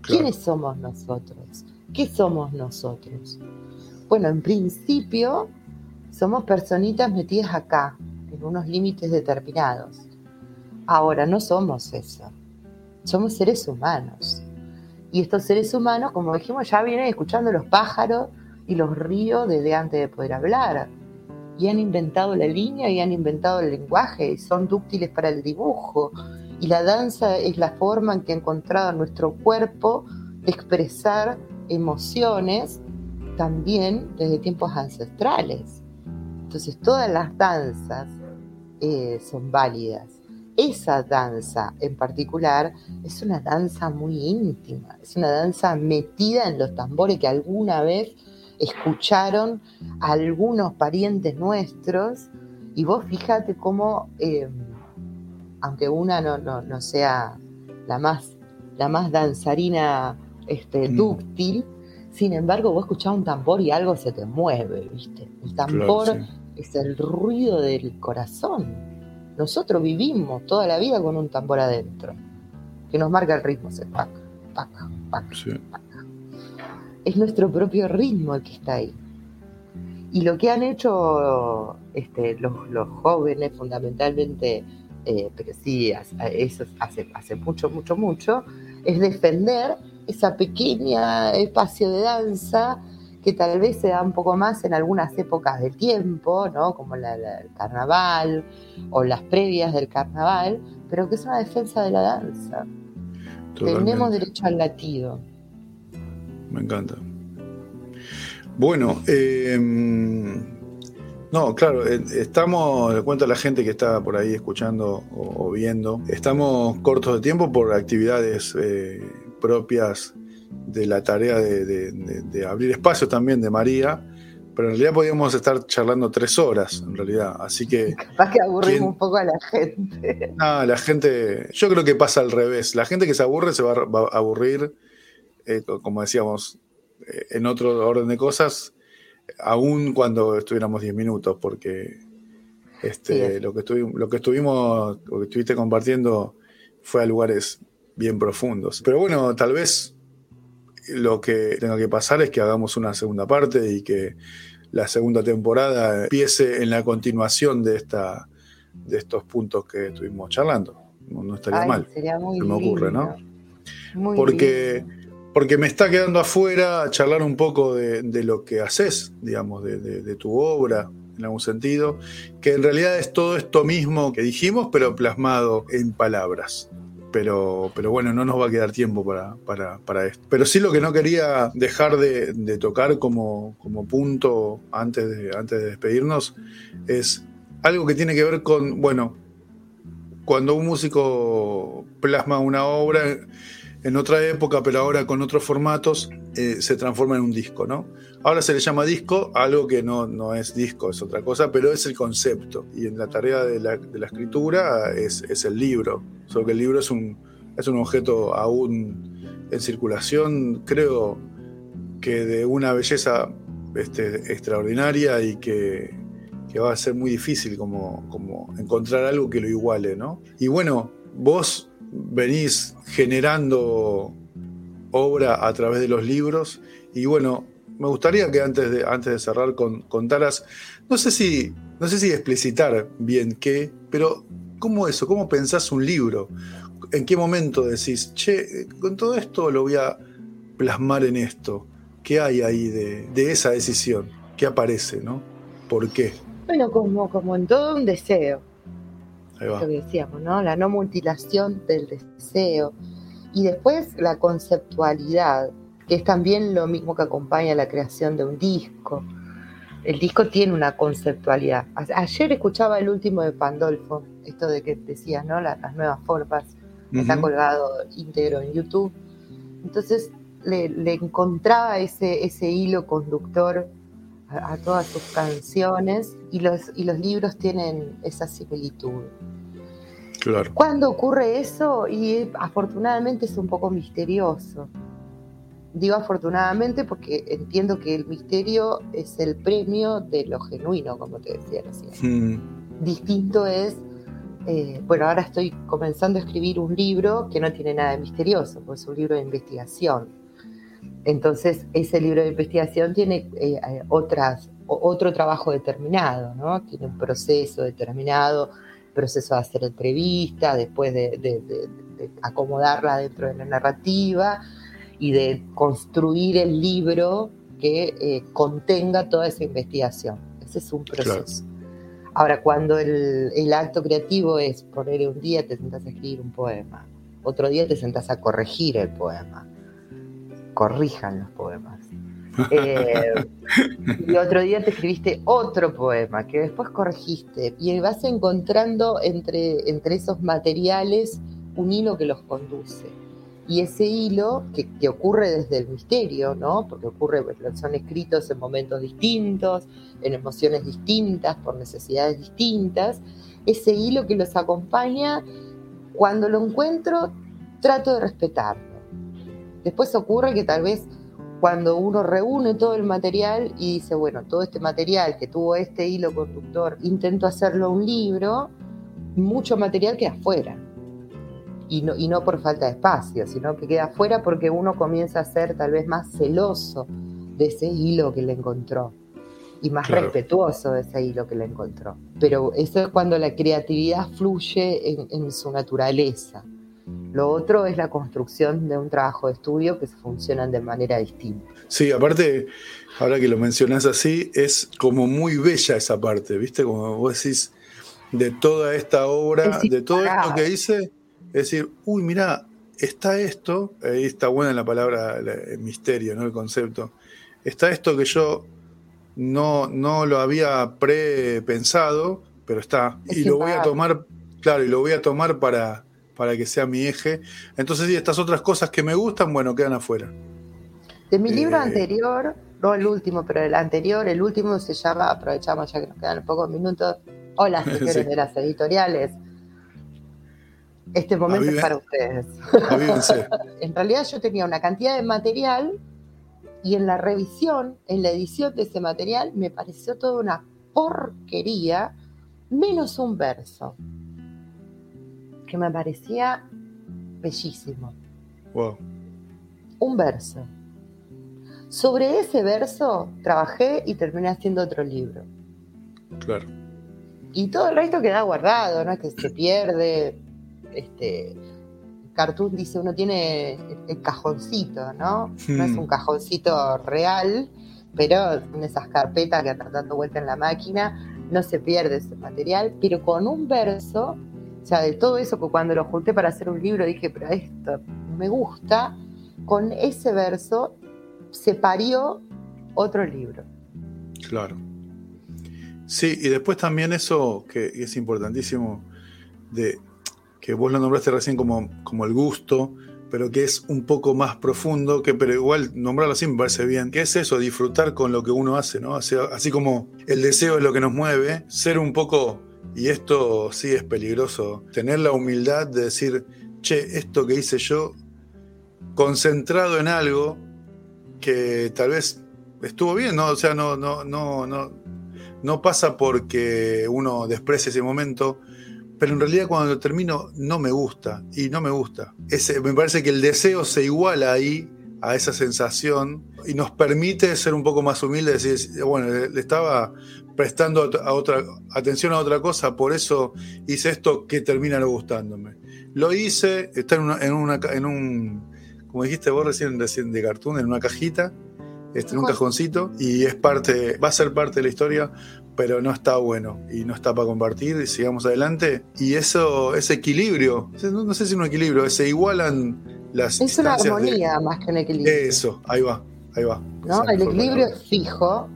¿Quiénes somos nosotros? ¿Qué somos nosotros? Bueno, en principio somos personitas metidas acá, unos límites determinados. Ahora, no somos eso. Somos seres humanos. Y estos seres humanos, como dijimos, ya vienen escuchando los pájaros y los ríos desde antes de poder hablar. Y han inventado la línea y han inventado el lenguaje y son dúctiles para el dibujo. Y la danza es la forma en que ha encontrado nuestro cuerpo de expresar emociones también desde tiempos ancestrales. Entonces todas las danzas eh, son válidas esa danza en particular es una danza muy íntima, es una danza metida en los tambores que alguna vez escucharon algunos parientes nuestros y vos fíjate cómo, em, aunque una no, sea la más, la más danzarina este, mm. dúctil, sin embargo vos escuchás un tambor y algo se te mueve, ¿viste? El tambor es el ruido del corazón. Nosotros vivimos toda la vida con un tambor adentro, que nos marca el ritmo, se paca, paca, paca, Es nuestro propio ritmo el que está ahí. Y lo que han hecho este, los, jóvenes fundamentalmente, eh, pero sí, eso hace, hace mucho, mucho, mucho, es defender esa pequeña espacio de danza que tal vez se da un poco más en algunas épocas del tiempo, ¿no? como el carnaval o las previas del carnaval, pero que es una defensa de la danza. Tenemos derecho al latido. Me encanta. Bueno, em, no, claro, eh, estamos, le cuento a la gente que está por ahí escuchando o, viendo, estamos cortos de tiempo por actividades eh, propias de la tarea de, abrir espacio también de María, pero en realidad podíamos estar charlando tres horas, en realidad. Así que. Capaz que aburrimos un poco a la gente. No, la gente. Yo creo que pasa al revés. La gente que se aburre se va, a aburrir, eh, como decíamos, eh, en otro orden de cosas, aún cuando estuviéramos diez minutos, porque este, lo, que lo que estuvimos, lo que estuviste compartiendo fue a lugares bien profundos. Pero bueno, tal vez lo que tenga que pasar es que hagamos una segunda parte y que la segunda temporada empiece en la continuación de, esta, de estos puntos que estuvimos charlando. No, estaría mal. Sería muy me ocurre, ¿no? porque, porque me está quedando afuera charlar un poco de, lo que haces, digamos, de, de, tu obra, en algún sentido, que en realidad es todo esto mismo que dijimos, pero plasmado en palabras pero, pero bueno, no nos va a quedar tiempo para, esto. Pero sí lo que no quería dejar de, tocar como, punto antes de, antes de despedirnos es algo que tiene que ver con, bueno, cuando un músico plasma una obra en otra época, pero ahora con otros formatos, eh, se transforma en un disco, ¿no? Ahora se le llama disco, algo que no, no es disco, es otra cosa, pero es el concepto. Y en la tarea de la, escritura es, el libro, solo que el libro es un, es un objeto aún en circulación, creo que de una belleza este, extraordinaria y que, va a ser muy difícil como, como encontrar algo que lo iguale, ¿no? Y bueno, vos venís generando obra a través de los libros y bueno, me gustaría que antes de, antes de cerrar con, contaras, no sé si, no sé si explicitar bien qué, pero ¿cómo eso? ¿Cómo pensás un libro? ¿En qué momento decís, che, con todo esto lo voy a plasmar en esto? ¿Qué hay ahí de, esa decisión? ¿Qué aparece, no? ¿Por qué? Bueno, como, como en todo un deseo. Lo que decíamos, ¿no? La no mutilación del deseo. Y después la conceptualidad, que es también lo mismo que acompaña la creación de un disco. El disco tiene una conceptualidad. Ayer escuchaba el último de Pandolfo, esto de que decías, ¿no? Las, nuevas formas. Está colgado íntegro en YouTube. Entonces le, encontraba ese, ese hilo conductor a, todas sus canciones y los, y los libros tienen esa similitud. Claro. ¿Cuándo ocurre eso? Y afortunadamente es un poco misterioso. Digo afortunadamente porque entiendo que el misterio es el premio de lo genuino, como te decía recién. Mm. Distinto es, eh, bueno, ahora estoy comenzando a escribir un libro que no tiene nada de misterioso, pues es un libro de investigación entonces, ese libro de investigación tiene eh, eh, otras, otro trabajo determinado, ¿no? Tiene un proceso determinado, proceso de hacer entrevista, después de, acomodarla dentro de la narrativa y de construir el libro que eh, contenga toda esa investigación. Ese es un proceso. Ahora, cuando el, el, acto creativo es poner un día te sentas a escribir un poema, otro día te sentas a corregir el poema, corrijan los poemas. Eh, y otro día te escribiste otro poema que después corregiste y vas encontrando entre, entre esos materiales un hilo que los conduce. Y ese hilo que, ocurre desde el misterio, ¿no? Porque ocurre, son escritos en momentos distintos, en emociones distintas, por necesidades distintas. Ese hilo que los acompaña, cuando lo encuentro, trato de respetarlo Después ocurre que tal vez cuando uno reúne todo el material y dice, bueno, todo este material que tuvo este hilo conductor, intento hacerlo un libro, mucho material queda afuera. Y no, y no por falta de espacio, sino que queda afuera porque uno comienza a ser tal vez más celoso de ese hilo que le encontró y más respetuoso de ese hilo que le encontró. Pero eso es cuando la creatividad fluye en su naturaleza. Lo otro es la construcción de un trabajo de estudio que funcionan de manera distinta. Sí, aparte, ahora que lo mencionas así, es como muy bella esa parte, ¿viste? Como vos decís, de toda esta obra, de todo esto que hice, es decir, uy, mira, está esto, ahí está buena la palabra, el misterio, ¿no? El concepto. Está esto que yo no, no lo había pre-pensado, pero está. y lo voy a tomar, claro, y lo voy a tomar para, para que sea mi eje. Entonces, y estas otras cosas que me gustan, bueno, quedan afuera. De mi libro eh, anterior, no el último, pero el anterior, el último se llama, aprovechamos ya que nos quedan pocos minutos, hola señores de las editoriales. Este momento es para ustedes. en realidad yo tenía una cantidad de material y en la revisión, en la edición de ese material, me pareció toda una porquería, menos un verso que me parecía bellísimo. Wow. Un verso. Sobre ese verso trabajé y terminé haciendo otro libro. Claro. Y todo el resto queda guardado, ¿no? Es que se pierde. Este. Cartoon dice, uno tiene el cajoncito, ¿no? No es hmm. un cajoncito real, pero en esas carpetas que andan dando vuelta en la máquina, no se pierde ese material, pero con un verso o sea, de todo eso que cuando lo junté para hacer un libro dije, pero esto me gusta, con ese verso se parió otro libro. Claro. Sí, y después también eso que es importantísimo, de que vos lo nombraste recién como, como el gusto, pero que es un poco más profundo, que pero igual nombrarlo así me parece bien, que es eso, disfrutar con lo que uno hace, ¿no? Así, así como el deseo es lo que nos mueve, ser un poco, y esto sí es peligroso, tener la humildad de decir, che, esto que hice yo, concentrado en algo que tal vez estuvo bien, ¿no? O sea, no, no, no, no, no pasa porque uno desprecie ese momento, pero en realidad cuando lo termino no me gusta y no me gusta. Ese, me parece que el deseo se iguala ahí a esa sensación y nos permite ser un poco más humildes decir, bueno, le, estaba prestando a otra, atención a otra cosa, por eso hice esto que termina no gustándome. Lo hice, está en, una, en, una, en un, como dijiste vos recién, recién de cartoon, en una cajita, este, en un cajoncito, y es parte, va a ser parte de la historia, pero no está bueno y no está para compartir y sigamos adelante. Y eso, ese equilibrio, no, sé si es un equilibrio, se igualan las... Es una armonía más que un equilibrio. Eso, ahí va, ahí va. ¿No? El equilibrio es fijo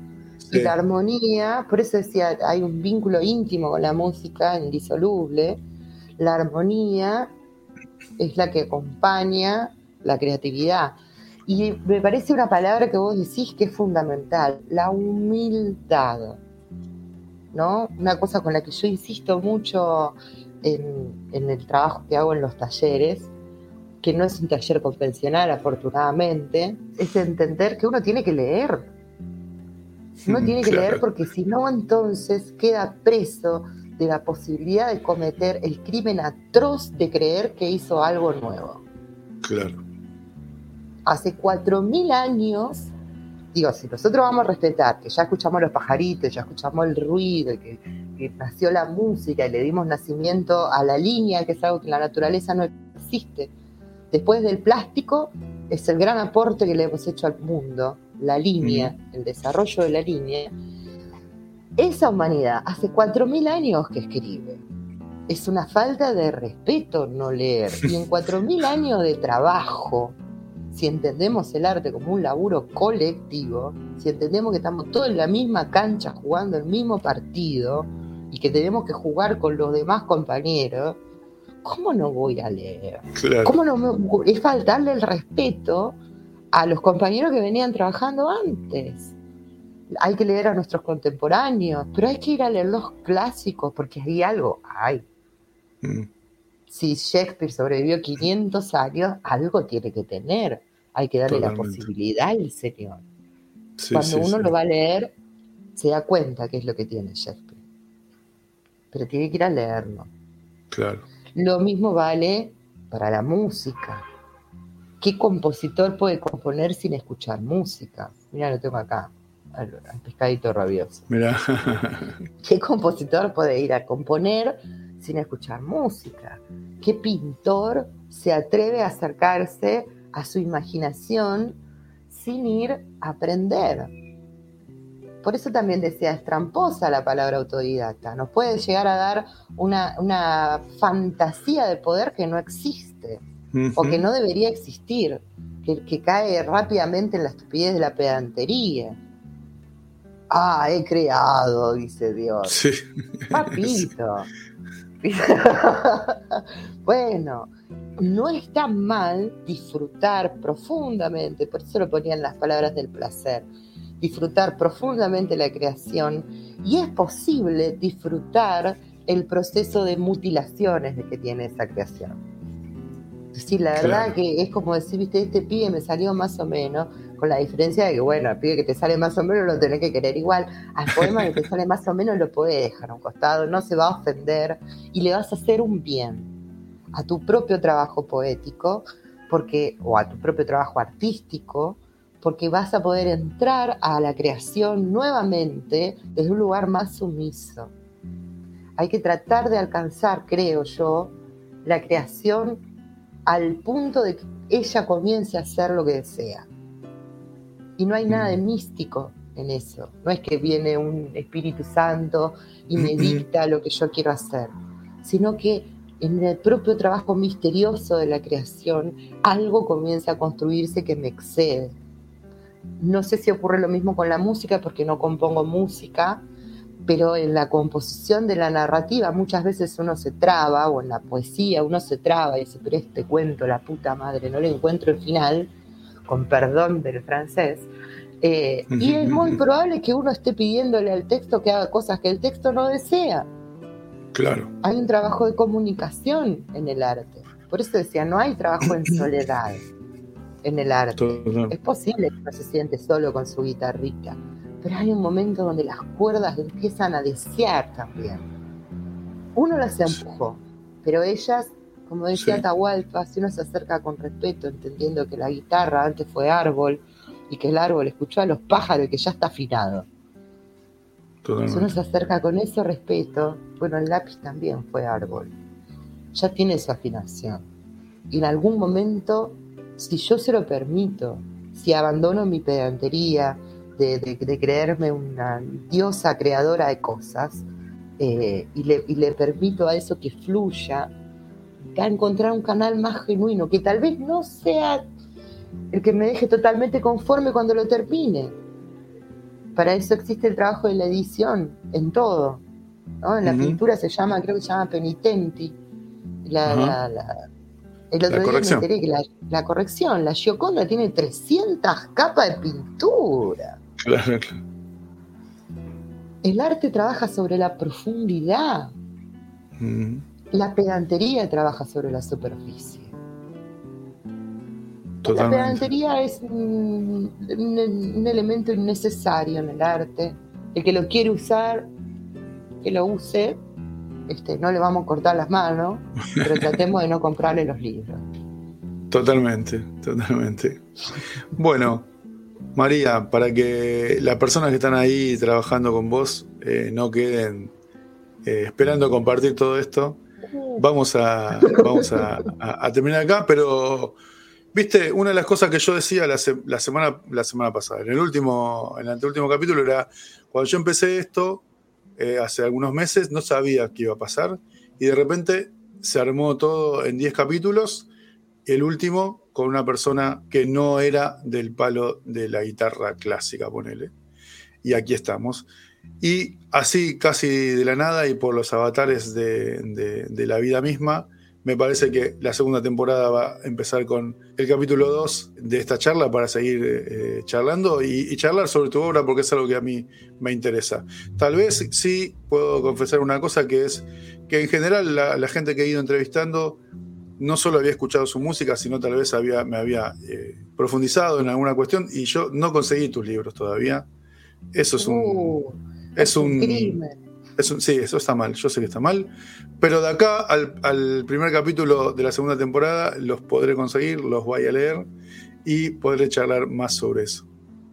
y la armonía, por eso decía, hay un vínculo íntimo con la música, indisoluble. La armonía es la que acompaña la creatividad. Y me parece una palabra que vos decís que es fundamental, la humildad. ¿no? Una cosa con la que yo insisto mucho en, el trabajo que hago en los talleres, que no es un taller convencional, afortunadamente, es entender que uno tiene que leer. Uno tiene que leer porque si no, entonces queda preso de la posibilidad de cometer el crimen atroz de creer que hizo algo nuevo. Claro. Hace cuatro mil años digo, si nosotros vamos a respetar, que ya escuchamos los pajaritos, ya escuchamos el ruido, que, que, nació la música y le dimos nacimiento a la línea, que es algo que en la naturaleza no existe. Después del plástico, es el gran aporte que le hemos hecho al mundo, la línea, el desarrollo de la línea. Esa humanidad hace 4.000 años que escribe. Es una falta de respeto no leer. Y en 4.000 años de trabajo, si entendemos el arte como un laburo colectivo, si entendemos que estamos todos en la misma cancha jugando el mismo partido y que tenemos que jugar con los demás compañeros, ¿cómo no voy a leer? ¿Cómo no es faltarle el respeto a los compañeros que venían trabajando antes? Hay que leer a nuestros contemporáneos, pero hay que ir a leer los clásicos porque hay algo, hay. Mm. Si Shakespeare sobrevivió 500 años, algo tiene que tener hay que darle la posibilidad al Señor. Cuando uno lo va a leer, se da cuenta qué es lo que tiene Shakespeare. Pero tiene que ir a leerlo. Claro. Lo mismo vale para la música. ¿Qué compositor puede componer sin escuchar música? Mira, lo tengo acá, al, pescadito rabioso. Mira. ¿Qué compositor puede ir a componer sin escuchar música? ¿Qué pintor se atreve a acercarse a su imaginación sin ir a aprender. Por eso también decía, es tramposa la palabra autodidacta. Nos puede llegar a dar una, fantasía de poder que no existe o que no debería existir, que, que cae rápidamente en la estupidez de la pedantería. Ah, he creado, dice Dios. Sí. Papito. bueno, no está mal disfrutar profundamente, por eso lo ponían las palabras del placer, disfrutar profundamente la creación y es posible disfrutar el proceso de mutilaciones de que tiene esa creación. Sí, la verdad que es como decir, viste, este pibe me salió más o menos, con la diferencia de que, bueno, al pibe que te sale más o menos lo tenés que querer igual, al poema que te sale más o menos lo podés dejar a un costado, no se va a ofender y le vas a hacer un bien a tu propio trabajo poético, porque, o a tu propio trabajo artístico, porque vas a poder entrar a la creación nuevamente desde un lugar más sumiso. Hay que tratar de alcanzar, creo yo, la creación al punto de que ella comience a hacer lo que desea. Y no hay nada de místico en eso. No es que viene un Espíritu Santo y me dicta lo que yo quiero hacer, sino que en el propio trabajo misterioso de la creación, algo comienza a construirse que me excede. No sé si ocurre lo mismo con la música, porque no compongo música, pero en la composición de la narrativa muchas veces uno se traba, o en la poesía uno se traba y dice, pero este cuento, la puta madre, no le encuentro el final, con perdón del francés. Eh, y es muy probable que uno esté pidiéndole al texto que haga cosas que el texto no desea. Claro. Hay un trabajo de comunicación en el arte. Por eso decía, no hay trabajo en soledad en el arte. Es posible que no se siente solo con su guitarrita, pero hay un momento donde las cuerdas empiezan a desear también. Uno las empujó, pero ellas, como decía sí. Atahualpa, si uno se acerca con respeto, entendiendo que la guitarra antes fue árbol y que el árbol escuchó a los pájaros y que ya está afinado. Si uno se acerca con ese respeto, bueno, el lápiz también fue árbol. Ya tiene su afinación. Y en algún momento, si yo se lo permito, si abandono mi pedantería, de, de, de, creerme una diosa creadora de cosas eh, y, le, y, le, permito a eso que fluya, a encontrar un canal más genuino, que tal vez no sea el que me deje totalmente conforme cuando lo termine. Para eso existe el trabajo de la edición, en todo. ¿no? En la uh -huh. pintura se llama, creo que se llama penitenti. La, uh -huh. la, la, el otro la día corrección. me enteré que la, la corrección, la Gioconda tiene 300 capas de pintura. Claro, claro. El arte trabaja sobre la profundidad. Mm. La pedantería trabaja sobre la superficie. Totalmente. La pedantería es un, un, un, elemento innecesario en el arte. El que lo quiere usar, que lo use. Este, no le vamos a cortar las manos, pero tratemos de no comprarle los libros. Totalmente, totalmente. Bueno, María, para que las personas que están ahí trabajando con vos eh, no queden eh, esperando compartir todo esto, vamos, a, vamos a, a, a, terminar acá, pero viste, una de las cosas que yo decía la, se, la, semana, la semana pasada, en el último, en el anteúltimo capítulo, era cuando yo empecé esto, eh, hace algunos meses, no sabía qué iba a pasar, y de repente se armó todo en 10 capítulos, el último con una persona que no era del palo de la guitarra clásica, ponele. Y aquí estamos. Y así, casi de la nada y por los avatares de, de, de, la vida misma, me parece que la segunda temporada va a empezar con el capítulo 2 de esta charla para seguir eh, charlando y, y, charlar sobre tu obra porque es algo que a mí me interesa. Tal vez sí puedo confesar una cosa que es que en general la, la gente que he ido entrevistando no solo había escuchado su música, sino tal vez había, me había eh, profundizado en alguna cuestión y yo no conseguí tus libros todavía. Eso es un... Uh, es un, es un, sí, eso está mal, yo sé que está mal, pero de acá al, al, primer capítulo de la segunda temporada los podré conseguir, los voy a leer y podré charlar más sobre eso.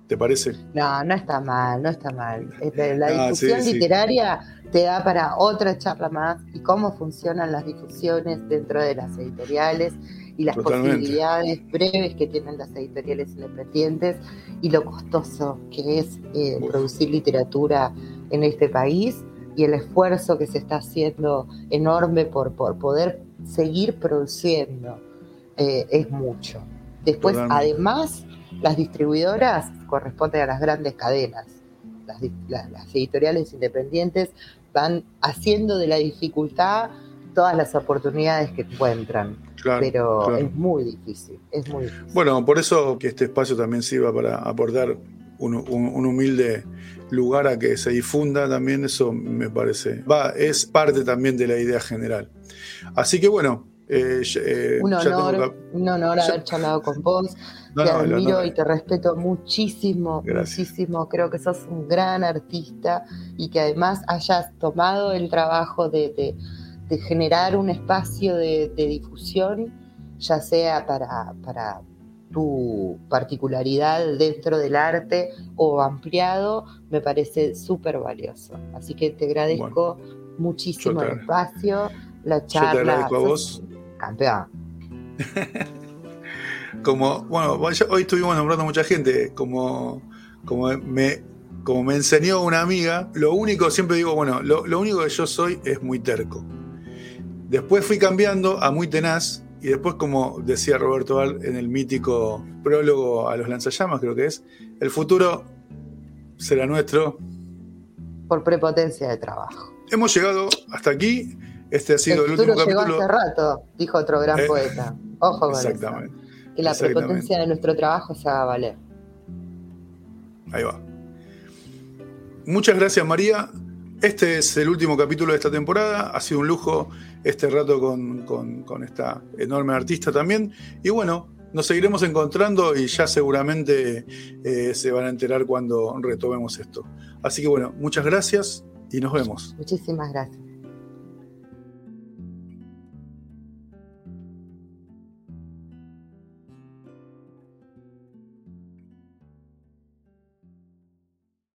¿Te parece? No, no está mal, no está mal. La difusión ah, sí, literaria sí. te da para otra charla más y cómo funcionan las difusiones dentro de las editoriales y las Totalmente. posibilidades breves que tienen las editoriales independientes y lo costoso que es eh, producir literatura en este país y el esfuerzo que se está haciendo enorme por, por poder seguir produciendo eh, es mucho. Después, Totalmente. además, las distribuidoras corresponden a las grandes cadenas. Las, las, las, editoriales independientes van haciendo de la dificultad todas las oportunidades que encuentran. Claro, pero claro. es muy difícil, es muy difícil. Bueno, por eso que este espacio también sirva para aportar un, un, un, humilde lugar a que se difunda también, eso me parece. Va, es parte también de la idea general. Así que bueno. Eh, eh, un, honor, un honor haber charlado con vos. No, te no, admiro y te respeto muchísimo, Gracias. muchísimo. Creo que sos un gran artista y que además hayas tomado el trabajo de, de, de generar un espacio de, de, difusión, ya sea para, para tu particularidad dentro del arte o ampliado, me parece súper valioso. Así que te agradezco bueno, muchísimo el espacio, la charla. Yo te agradezco a vos. Campeón. como, bueno, hoy estuvimos nombrando mucha gente, como, como me, como me enseñó una amiga, lo único, siempre digo, bueno, lo, lo, único que yo soy es muy terco. Después fui cambiando a muy tenaz, y después, como decía Roberto Val en el mítico prólogo a los lanzallamas, creo que es, el futuro será nuestro. por prepotencia de trabajo. Hemos llegado hasta aquí. Este ha sido el, el último llegó capítulo. hace rato, dijo otro gran Eh, poeta. Ojo con Exactamente. eso. Que la Exactamente. prepotencia de nuestro trabajo se haga valer. Ahí va. Muchas gracias, María. Este es el último capítulo de esta temporada. Ha sido un lujo este rato con, esta enorme artista también. Y bueno, nos seguiremos encontrando y ya seguramente eh, se van a enterar cuando retomemos esto. Así que bueno, muchas gracias y nos vemos. Muchísimas gracias.